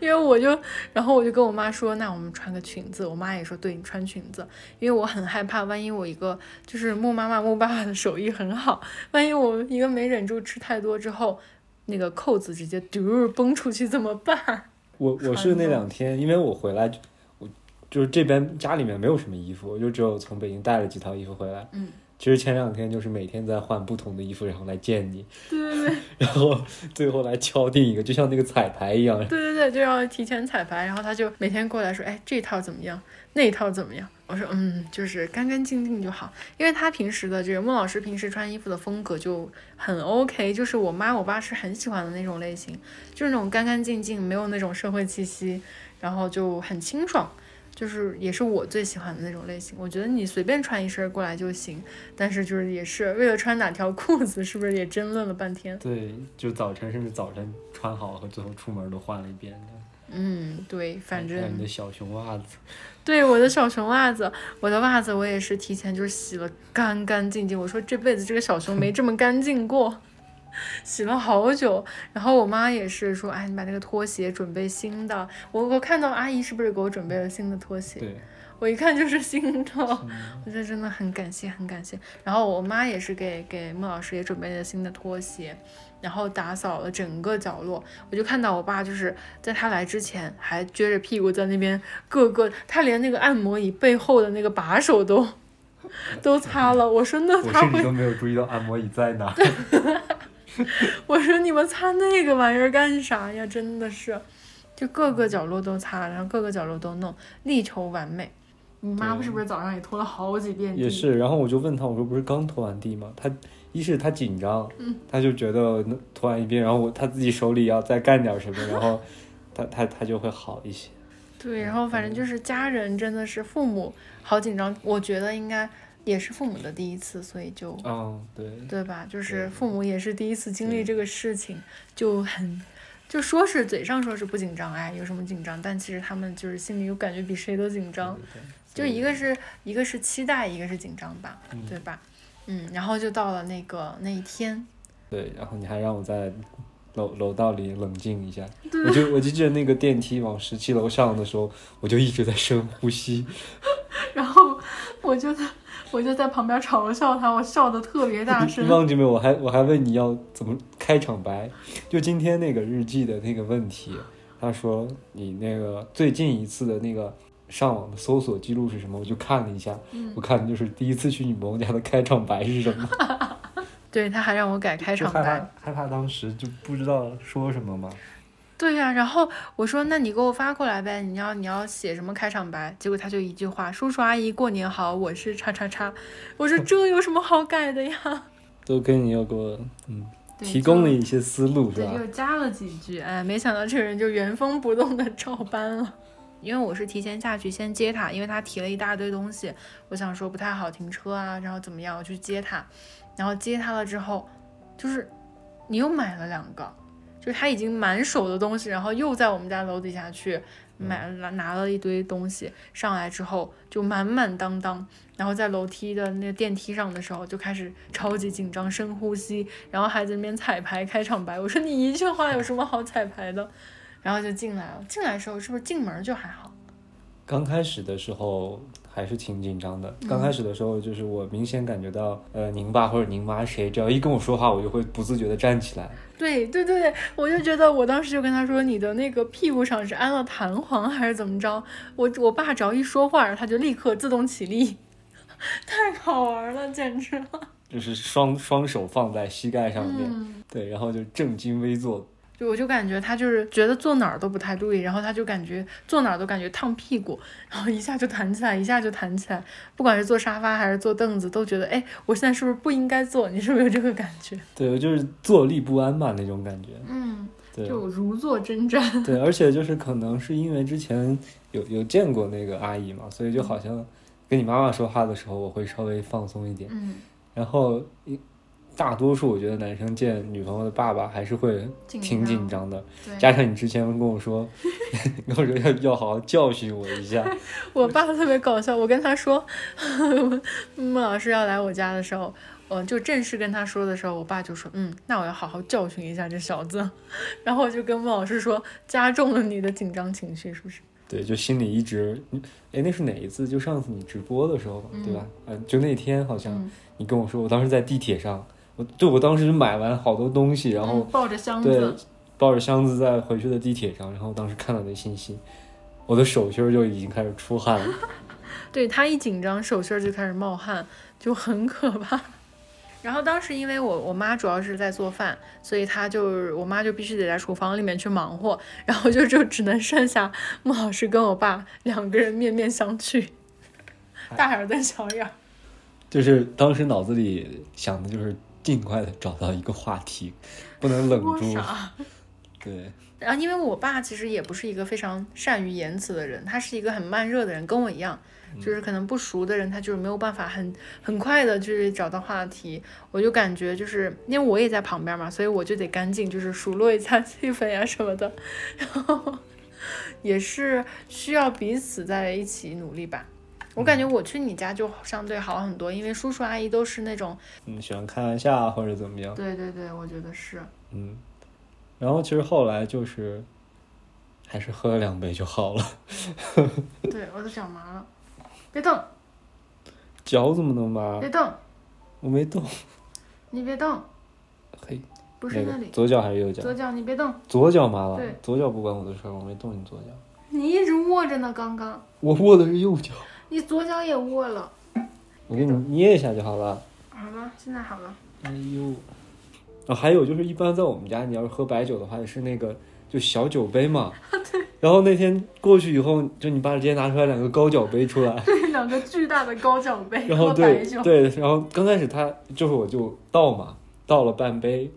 因为我就，然后我就跟我妈说，那我们穿个裙子。我妈也说，对你穿裙子，因为我很害怕，万一我一个就是木妈妈、木爸爸的手艺很好，万一我一个没忍住吃太多之后，那个扣子直接嘟崩出去怎么办？我我是那两天，因为我回来，就是这边家里面没有什么衣服，我就只有从北京带了几套衣服回来。嗯，其实前两天就是每天在换不同的衣服，然后来见你，对对对 然后最后来敲定一个，就像那个彩排一样。对对对，就要提前彩排，然后他就每天过来说，哎，这套怎么样？那套怎么样？我说，嗯，就是干干净净就好，因为他平时的这个孟老师平时穿衣服的风格就很 OK，就是我妈我爸是很喜欢的那种类型，就是那种干干净净，没有那种社会气息，然后就很清爽。就是也是我最喜欢的那种类型，我觉得你随便穿一身过来就行，但是就是也是为了穿哪条裤子，是不是也争论了半天？对，就早晨甚至早晨穿好和最后出门都换了一遍的。嗯，对，反正你的小熊袜子，对我的小熊袜子，我的袜子我也是提前就是洗了干干净净。我说这辈子这个小熊没这么干净过，洗了好久。然后我妈也是说，哎，你把那个拖鞋准备新的。我我看到阿姨是不是给我准备了新的拖鞋？对，我一看就是新的，嗯我觉得真的很感谢，很感谢。然后我妈也是给给孟老师也准备了新的拖鞋，然后打扫了整个角落。我就看到我爸就是在他来之前还撅着屁股在那边各个，他连那个按摩椅背后的那个把手都都擦了。我说那他会，我甚至都没有注意到按摩椅在哪。我说你们擦那个玩意儿干啥呀？真的是，就各个角落都擦，然后各个角落都弄，力求完美。你妈对是不是早上也拖了好几遍地？也是，然后我就问他，我说不是刚拖完地吗？他一是他紧张，嗯他就觉得那拖完一遍，然后我他自己手里要再干点什么，然后他他他就会好一些。对，然后反正就是家人真的是父母好紧张，我觉得应该也是父母的第一次，所以就嗯，对，对吧？就是父母也是第一次经历这个事情，就很就说是嘴上说是不紧张，哎，有什么紧张？但其实他们就是心里有感觉比谁都紧张，对对就一个是一个是期待，一个是紧张吧，嗯对吧？嗯，然后就到了那个那一天，对，然后你还让我在楼楼道里冷静一下，我就我就记得那个电梯往十七楼上的时候，我就一直在深呼吸。然后我就在我就在旁边嘲笑他，我笑的特别大声你。忘记没有？我还我还问你要怎么开场白，就今天那个日记的那个问题，他说你那个最近一次的那个上网的搜索记录是什么？我就看了一下，嗯我看的就是第一次去女朋友家的开场白是什么。对，他还让我改开场白。怕害怕当时就不知道说什么嘛。对呀、然后我说那你给我发过来呗，你要你要写什么开场白？结果他就一句话：“叔叔阿姨过年好，我是叉叉叉。”我说 这有什么好改的呀？都跟你要给我嗯提供了一些思路是对，吧？就加了几句，哎，没想到这个人就原封不动的照搬了。因为我是提前下去先接他，因为他提了一大堆东西，我想说不太好停车啊，然后怎么样，我去接他，然后接他了之后，就是你又买了两个，就是他已经满手的东西，然后又在我们家楼底下去买了拿了一堆东西，上来之后就满满当当，然后在楼梯的那个电梯上的时候就开始超级紧张，深呼吸，然后还在那边彩排开场白。我说你一句话有什么好彩排的？然后就进来了。进来的时候是不是进门就还好？刚开始的时候还是挺紧张的。刚开始的时候，就是我明显感觉到，呃，您爸或者您妈谁，只要一跟我说话，我就会不自觉的站起来。对对对对，我就觉得我当时就跟他说，你的那个屁股上是安了弹簧还是怎么着？我我爸只要一说话，他就立刻自动起立，太好玩了，简直了。就是双双手放在膝盖上面，嗯，对，然后就正襟危坐。就我就感觉他就是觉得坐哪儿都不太对，然后他就感觉坐哪儿都感觉烫屁股，然后一下就弹起来，一下就弹起来，不管是坐沙发还是坐凳子，都觉得哎，我现在是不是不应该坐？你是不是有这个感觉？对，我就是坐立不安吧那种感觉。嗯，对，就如坐针毡。对，而且就是可能是因为之前有有见过那个阿姨嘛，所以就好像跟你妈妈说话的时候，我会稍微放松一点。嗯，然后一大多数我觉得男生见女朋友的爸爸还是会挺紧张张的，对。加上你之前跟我说，跟我说要要好好教训我一下，我爸特别搞笑，我跟他说，孟 老师要来我家的时候，我就正式跟他说的时候，我爸就说，嗯，那我要好好教训一下这小子。然后我就跟孟老师说，加重了你的紧张情绪，是不是？对，就心里一直，哎，那是哪一次？就上次你直播的时候嘛，对吧？嗯、就那天好像嗯，你跟我说，我当时在地铁上，我对我当时买完好多东西，然后嗯抱着箱对子，抱着箱子在回去的地铁上，然后当时看到那信息，我的手心就已经开始出汗了。对他一紧张，手心就开始冒汗，就很可怕。然后当时因为我我妈主要是在做饭，所以她就我妈就必须得在厨房里面去忙活，然后就就只能剩下穆老师跟我爸两个人面面相觑，大眼瞪小眼。就是当时脑子里想的就是尽快的找到一个话题，不能冷住。对。然后因为我爸其实也不是一个非常善于言辞的人，他是一个很慢热的人，跟我一样。就是可能不熟的人，他就是没有办法很很快的，就是找到话题。我就感觉就是因为我也在旁边嘛，所以我就得赶紧就是数落一下气氛呀什么的。然后 也是需要彼此在一起努力吧。我感觉我去你家就相对好很多，因为叔叔阿姨都是那种嗯喜欢开玩笑或者怎么样。对对对，我觉得是。嗯，然后其实后来就是还是喝了两杯就好了。对，我的脚麻了。别动，脚怎么能麻？别动，我没动。你别动。嘿，不是那里。左脚还是右脚？左脚，你别动。左脚麻了。对，左脚不关我的事儿，我没动你左脚。你一直握着呢，刚刚。我握的是右脚。你左脚也握了。我给你捏一下就好了。好了，现在好了。哎呦，啊，还有就是，一般在我们家，你要是喝白酒的话，也是那个。就小酒杯嘛，对。然后那天过去以后，就你爸直接拿出来两个高脚杯出来，对，两个巨大的高脚杯。然后对对，然后刚开始他就是我就倒嘛，倒了半杯，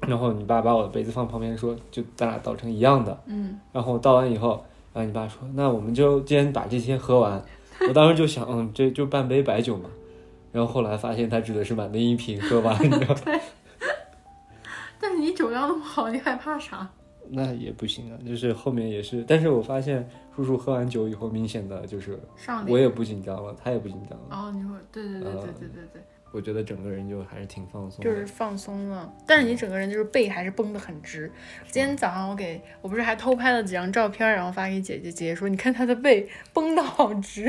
然后你爸把我的杯子放旁边说，就咱俩倒成一样的。嗯。然后倒完以后，然后你爸说，那我们就今天把这些喝完。我当时就想，嗯，这就半杯白酒嘛。然后后来发现他指的是把那一瓶喝完，你知道吗？但是你酒量那么好，你害怕啥？那也不行啊，就是后面也是，但是我发现叔叔喝完酒以后，明显的就是我也不紧张了，他也不紧张了。哦，你说对对对对对对对，我觉得整个人就还是挺放松，就是放松了。但是你整个人就是背还是绷得很直。今天早上我给我不是还偷拍了几张照片，然后发给姐姐，姐姐说你看她的背绷得好直。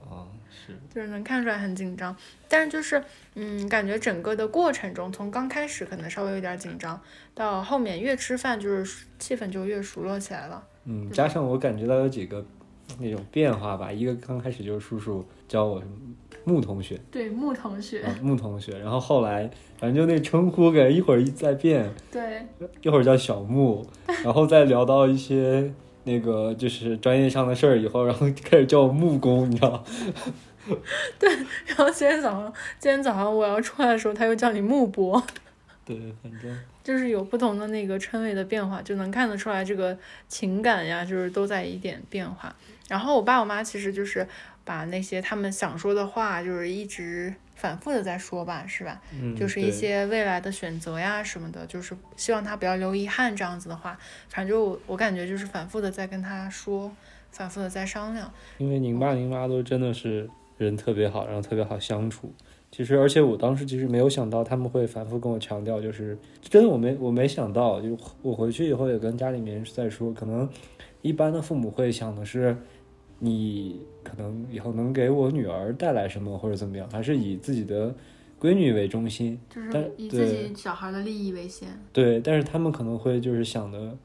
啊，是，就是能看出来很紧张，但是就是。嗯，感觉整个的过程中，从刚开始可能稍微有点紧张，到后面越吃饭就是气氛就越熟络起来了。嗯，加上我感觉到有几个那种变化吧，一个刚开始就是叔叔教我木同学，对木同学，木同学，然后后来反正就那称呼感觉一会儿在变，对，一会儿叫小木，然后再聊到一些那个就是专业上的事儿以后，然后开始叫我木工，你知道。对，然后今天早上，今天早上我要出来的时候，他又叫你木伯。对，反正 就是有不同的那个称谓的变化，就能看得出来这个情感呀，就是都在一点变化。然后我爸我妈其实就是把那些他们想说的话，就是一直反复的在说吧，是吧？嗯。就是一些未来的选择呀什么的，就是希望他不要留遗憾这样子的话，反正就我感觉就是反复的在跟他说，反复的在商量。因为您爸您妈都真的是。人特别好，然后特别好相处。其实，而且我当时其实没有想到他们会反复跟我强调，就是真的我没我没想到，就我回去以后也跟家里面在说，可能一般的父母会想的是，你可能以后能给我女儿带来什么或者怎么样，还是以自己的闺女为中心，就是以自己小孩的利益为先。对，但是他们可能会就是想的，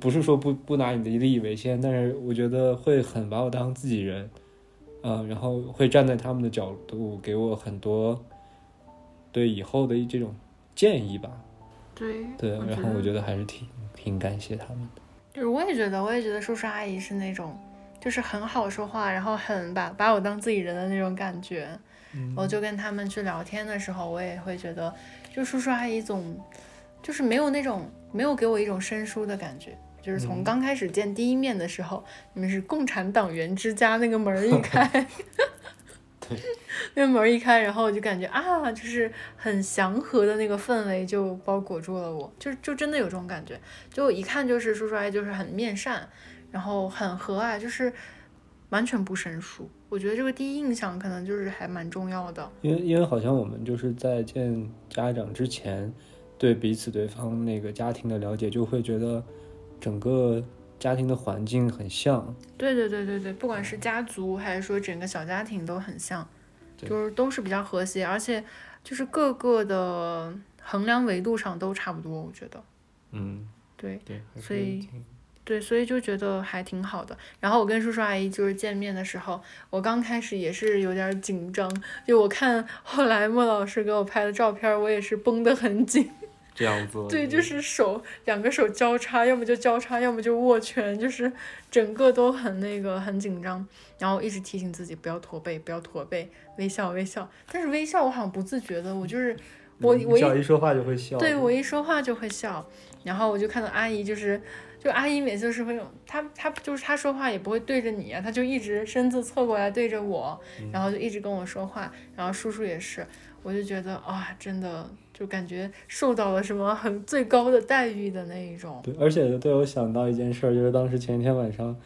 不是说不不拿你的利益为先，但是我觉得会很把我当自己人。嗯，然后会站在他们的角度给我很多对以后的这种建议吧。对对，然后我觉得还是挺挺感谢他们的。就是我也觉得，我也觉得叔叔阿姨是那种就是很好说话，然后很把把我当自己人的那种感觉。我就跟他们去聊天的时候，我也会觉得，就叔叔阿姨总就是没有那种没有给我一种生疏的感觉。就是从刚开始见第一面的时候，你们是共产党员之家，那个门一 开，对，那个门一开，然后我就感觉啊，就是很祥和的那个氛围就包裹住了我，就就真的有这种感觉，就一看就是叔叔阿姨就是很面善，然后很和蔼，就是完全不生疏。我觉得这个第一印象可能就是还蛮重要的，因为因为好像我们就是在见家长之前，对彼此对方那个家庭的了解，就会觉得。整个家庭的环境很像，对对对对对，不管是家族还是说整个小家庭都很像，就是都是比较和谐，而且就是各个的衡量维度上都差不多，我觉得。嗯，对对，所以对，所以就觉得还挺好的。然后我跟叔叔阿姨就是见面的时候，我刚开始也是有点紧张，就我看后来莫老师给我拍的照片，我也是绷得很紧。这样做。对，就是手两个手交叉，要么就交叉，要么就握拳，就是整个都很那个很紧张。然后一直提醒自己不要驼背，不要驼背，微笑微笑。但是微笑我好像不自觉的，我就是我我一说话就会笑。对我一说话就会笑。然后我就看到阿姨就是。就阿姨每次都是会用，她她就是她说话也不会对着你啊，她就一直身子侧过来对着我，然后就一直跟我说话。然后叔叔也是，我就觉得啊，真的就感觉受到了什么很最高的待遇的那一种。对，而且对我想到一件事儿，就是当时前一天晚上，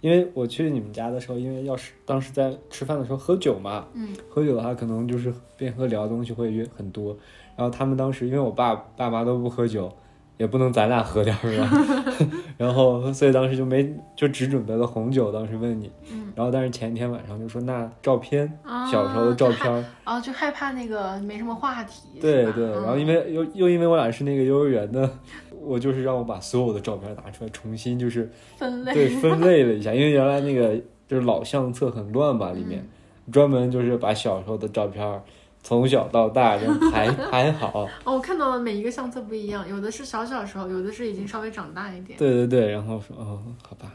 因为我去你们家的时候，因为要是当时在吃饭的时候喝酒嘛，嗯，喝酒的话可能就是边喝聊的东西会越很多。然后他们当时因为我爸爸妈都不喝酒。也不能咱俩喝点儿吧，然后所以当时就没就只准备了红酒。当时问你，然后但是前一天晚上就说那照片，小时候的照片，哦，就害怕那个没什么话题。对对，然后因为又又因为我俩是那个幼儿园的，我就是让我把所有的照片拿出来重新就是分类，对分类了一下，因为原来那个就是老相册很乱吧，里面专门就是把小时候的照片。从小到大就还 还好哦，我看到了每一个相册不一样，有的是小小时候，有的是已经稍微长大一点。对对对，然后说哦，好吧。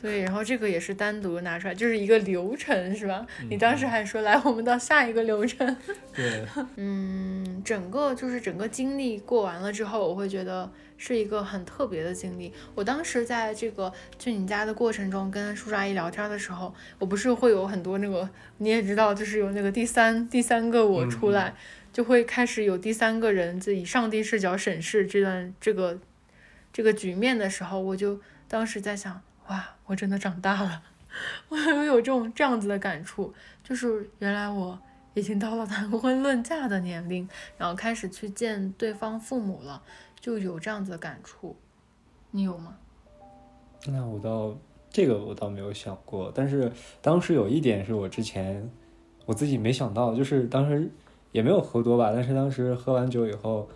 对，然后这个也是单独拿出来，就是一个流程，是吧？你当时还说来，我们到下一个流程。对，嗯，整个就是整个经历过完了之后，我会觉得是一个很特别的经历。我当时在这个去你家的过程中，跟叔叔阿姨聊天的时候，我不是会有很多那个，你也知道，就是有那个第三第三个我出来，就会开始有第三个人就以上帝视角审视这段这个这个局面的时候，我就当时在想。哇，我真的长大了，我有有这种这样子的感触，就是原来我已经到了谈婚论嫁的年龄，然后开始去见对方父母了，就有这样子的感触。你有吗？那我倒这个我倒没有想过，但是当时有一点是我之前我自己没想到，就是当时也没有喝多吧，但是当时喝完酒以后，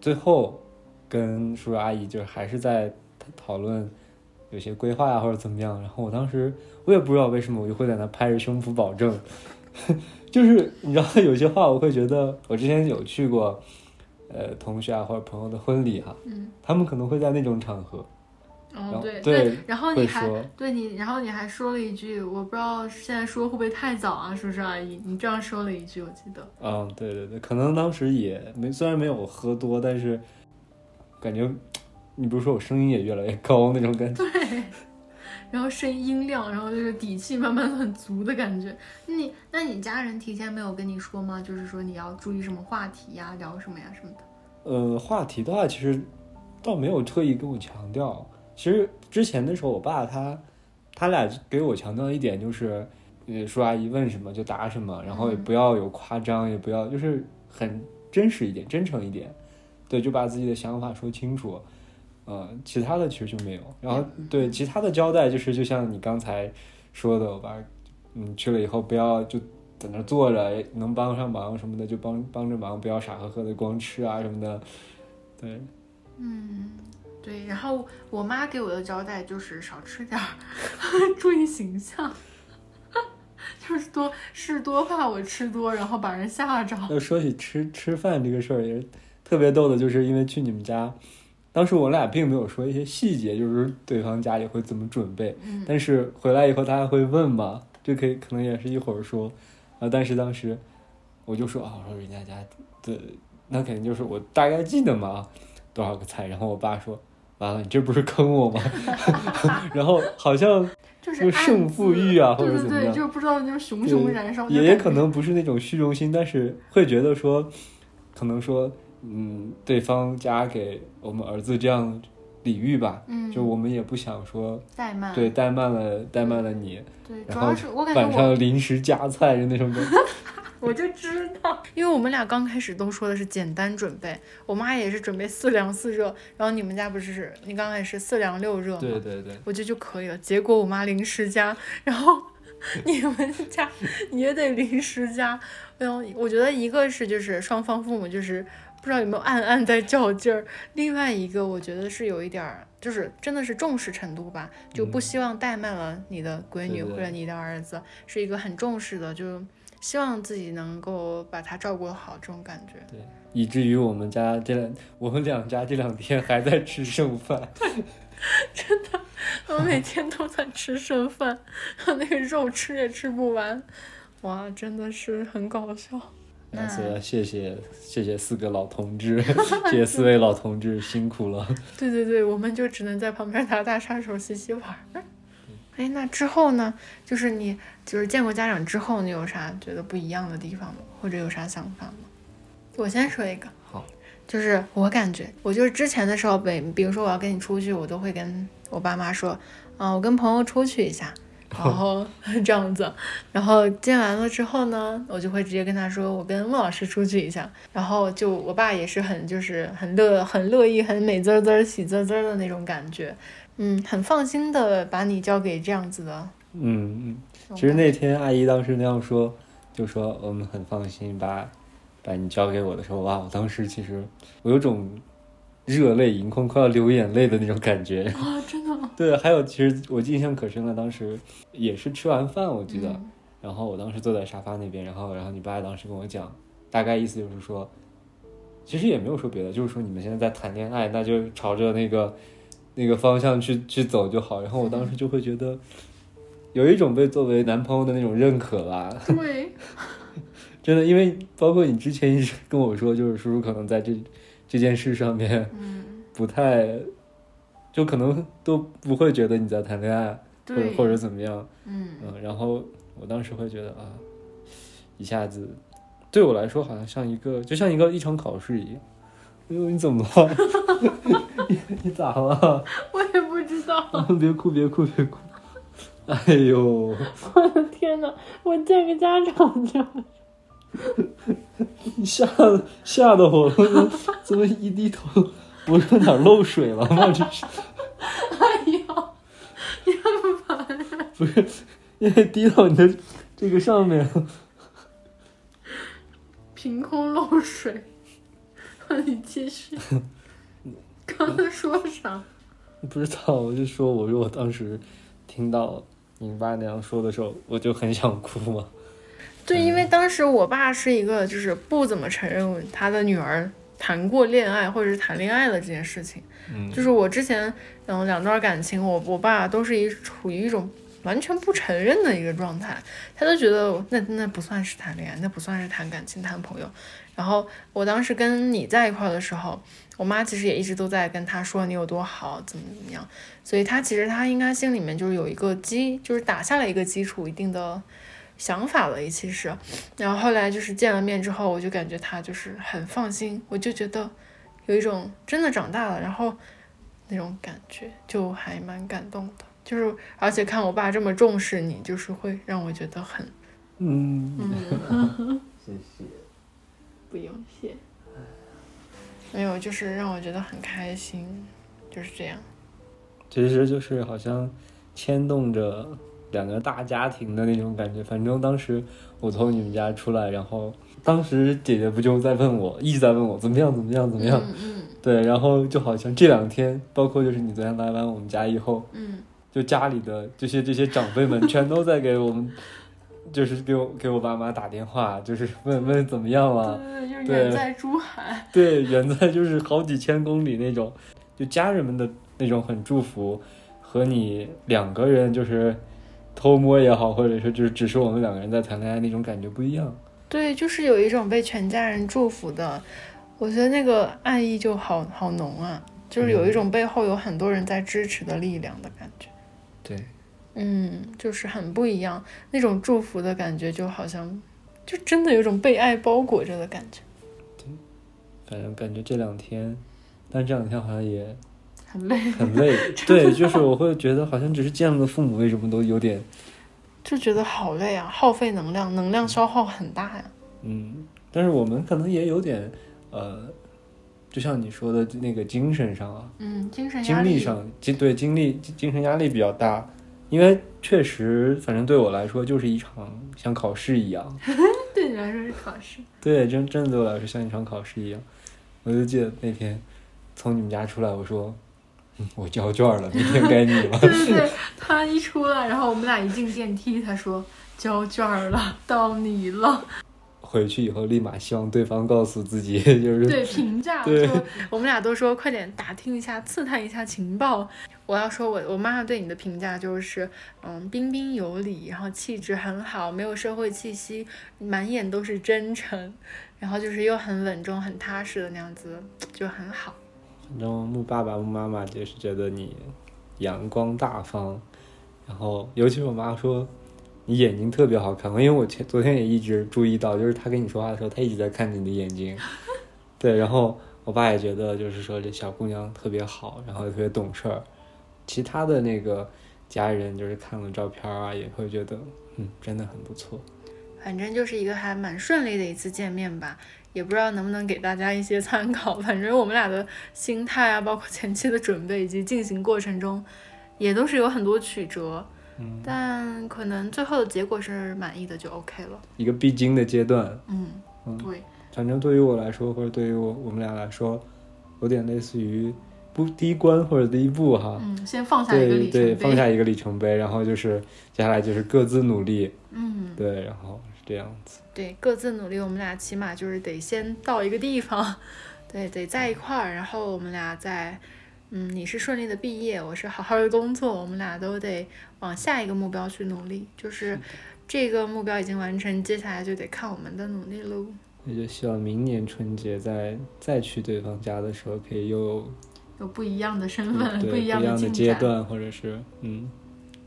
最后跟叔叔阿姨就是还是在讨论。有些规划呀，或者怎么样，然后我当时我也不知道为什么，我就会在那拍着胸脯保证，就是你知道有些话，我会觉得我之前有去过，呃，同学啊或者朋友的婚礼哈，嗯，他们可能会在那种场合，哦对对，然后你还对你，然后你还说了一句，我不知道现在说会不会太早啊，叔叔阿姨，你这样说了一句，我记得，嗯，对对对，可能当时也没虽然没有喝多，但是感觉。你不是说我声音也越来越高那种感觉？对，然后声音音量，然后就是底气慢慢很足的感觉。你，那你家人提前没有跟你说吗？就是说你要注意什么话题呀，聊什么呀什么的？呃，话题的话，其实倒没有特意跟我强调。其实之前的时候，我爸他他俩给我强调一点，就是呃，叔阿姨问什么就答什么，然后也不要有夸张，也不要就是很真实一点，真诚一点。对，就把自己的想法说清楚。嗯，其他的其实就没有。然后对其他的交代就是，就像你刚才说的，我爸，嗯，去了以后不要就在那坐着，能帮上忙什么的就帮帮着忙，不要傻呵呵的光吃啊什么的。对，嗯，对。然后我妈给我的交代就是少吃点儿，注意形象，就是多是多怕我吃多，然后把人吓着。那说起吃吃饭这个事儿，也是特别逗的，就是因为去你们家。当时我俩并没有说一些细节，就是对方家里会怎么准备。嗯。但是回来以后他还会问嘛，这可以可能也是一会儿说。啊，但是当时我就说啊，我说人家家的那肯定就是我大概记得嘛，多少个菜。然后我爸说，完了，你这不是坑我吗？然后好像就是胜负欲啊，或者怎么样，就是不知道就是熊熊燃烧。也也可能不是那种虚荣心，但是会觉得说，可能说。嗯，对方家给我们儿子这样礼遇吧，嗯，就我们也不想说怠慢，对，怠慢了，怠慢了你，对，主要是我感觉晚上临时加菜的那种感觉，我就知道，因为我们俩刚开始都说的是简单准备，我妈也是准备四凉四热，然后你们家不是你刚开始四凉六热吗？对对对，我觉得就可以了，结果我妈临时加，然后 你们家也得临时加，然后我觉得一个是就是双方父母就是。不知道有没有暗暗在较劲儿。另外一个，我觉得是有一点儿，就是真的是重视程度吧，就不希望怠慢了你的闺女或者你的儿子，是一个很重视的，就希望自己能够把他照顾好这种感觉。对以至于我们家这两我们两家这两天还在吃剩饭。真的我每天都在吃剩饭，那个肉吃也吃不完，哇，真的是很搞笑。那所以要谢谢谢谢四个老同志，谢谢四位老同志辛苦了。对对对，我们就只能在旁边打打杀手、洗洗碗儿。哎，那之后呢？就是你就是见过家长之后，你有啥觉得不一样的地方吗？或者有啥想法吗？我先说一个，好，就是我感觉，我就是之前的时候，比比如说我要跟你出去，我都会跟我爸妈说，啊、我跟朋友出去一下，然后这样子，然后见完了之后呢，我就会直接跟他说，我跟孟老师出去一下，然后就我爸也是很就是很乐很乐意很美滋滋喜滋滋的那种感觉，嗯，很放心的把你交给这样子的。嗯嗯。其实那天阿姨当时那样说，就说我们很放心把把你交给我的时候，哇，我当时其实我有种热泪盈眶，快要流眼泪的那种感觉。啊，真的吗，对，还有其实我印象可深了，当时也是吃完饭，我记得，嗯然后我当时坐在沙发那边，然后然后你爸当时跟我讲，大概意思就是说，其实也没有说别的，就是说你们现在在谈恋爱，那就朝着那个 那个方向去去走就好。然后我当时就会觉得，有一种被作为男朋友的那种认可吧，对，真的，因为包括你之前一直跟我说，就是叔叔可能在这这件事上面嗯，不太，就可能都不会觉得你在谈恋爱，或者，或者怎么样。嗯，嗯，然后我当时会觉得啊，一下子对我来说好像像一个，就像一个一场考试一样。哎呦，你怎么了？你你咋了？我也不知道，别哭，别哭，别哭！哎呦，我的天呐，我见个家长去了。你 吓吓得我了，怎么一低头，我说哪儿漏水了吗？这是 哎呀，你很烦。不是因为滴到你的这个上面？凭空漏水。你继续。刚才说啥？不知道，我就说，我说我当时听到你爸那样说的时候，我就很想哭嘛。对，因为当时我爸是一个就是不怎么承认他的女儿谈过恋爱或者是谈恋爱的这件事情。嗯就是我之前嗯两段感情，我我爸都是一处于一种完全不承认的一个状态，他都觉得那那不算是谈恋爱，那不算是谈感情、谈朋友。然后我当时跟你在一块儿的时候，我妈其实也一直都在跟他说你有多好，怎么怎么样。所以他其实他应该心里面就是有一个基，就是打下了一个基础，一定的想法了，其实。然后后来就是见了面之后，我就感觉他就是很放心，我就觉得有一种真的长大了，然后那种感觉就还蛮感动的。就是而且看我爸这么重视你，就是会让我觉得很嗯，嗯，谢谢。不用谢。没有，就是让我觉得很开心，就是这样。其实就是好像牵动着两个大家庭的那种感觉。反正当时我从你们家出来，然后当时姐姐不就在问我，一直在问我怎么样，怎么样，怎么样？对，然后就好像这两天，包括就是你昨天来完我们家以后，嗯，就家里的这些这些长辈们全都在给我们，就是给我给我爸妈打电话，就是问问怎么样了。对，就是对远在珠海。对，远在就是好几千公里那种，就家人们的那种很祝福，和你两个人就是偷摸也好，或者说就是只是我们两个人在谈恋爱那种感觉不一样。对，就是有一种被全家人祝福的，我觉得那个爱意就好好浓啊，就是有一种背后有很多人在支持的力量的感觉。对，嗯，就是很不一样，那种祝福的感觉，就好像就真的有种被爱包裹着的感觉，对反正感觉这两天，但这两天好像也很累，很累。对，就是我会觉得好像只是见了父母，为什么都有点 就觉得好累啊，耗费能量，能量消耗很大呀。嗯，但是我们可能也有点呃，就像你说的那个精神上啊，嗯，精神压精力上，精对精力精精神压力比较大，因为确实，反正对我来说就是一场像考试一样，对你来说是考试。对，真真的对我来说像一场考试一样。我就记得那天从你们家出来，我说，嗯，我交卷了，明天该你了。对对对，他一出来，然后我们俩一进电梯，他说交卷了，到你了。回去以后，立马希望对方告诉自己，就是对评价，对就我们俩都说快点打听一下，刺探一下情报。我要说我我妈妈对你的评价就是，嗯，彬彬有礼，然后气质很好，没有社会气息，满眼都是真诚，然后就是又很稳重、很踏实的那样子，就很好。反正木爸爸、木妈妈就是觉得你阳光大方，然后尤其是我妈说你眼睛特别好看，因为我前昨天也一直注意到，就是她跟你说话的时候，她一直在看着你的眼睛。对，然后我爸也觉得就是说这小姑娘特别好，然后也特别懂事儿。其他的那个家人就是看了照片啊，也会觉得嗯，真的很不错。反正就是一个还蛮顺利的一次见面吧，也不知道能不能给大家一些参考。反正我们俩的心态啊，包括前期的准备以及进行过程中，也都是有很多曲折。嗯，但可能最后的结果是满意的就 OK 了。一个必经的阶段。嗯，嗯对，反正对于我来说，或者对于我我们俩来说，有点类似于不第一关或者第一步哈。嗯，先放下一个对里程碑。对，放下一个里程碑，然后就是接下来就是各自努力，嗯，对，然后是这样子。对，各自努力，我们俩起码就是得先到一个地方，对，得在一块儿，然后我们俩再，嗯，你是顺利的毕业，我是好好的工作，我们俩都得往下一个目标去努力，就是这个目标已经完成，接下来就得看我们的努力喽。那就希望明年春节再再去对方家的时候，可以又有有不一样的身份，不一样的，阶段，或者是嗯，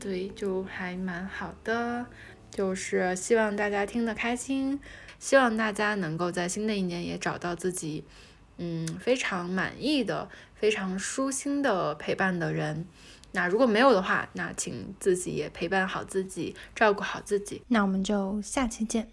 对，就还蛮好的。就是希望大家听得开心，希望大家能够在新的一年也找到自己，嗯，非常满意的、非常舒心的陪伴的人。那如果没有的话，那请自己也陪伴好自己，照顾好自己。那我们就下期见。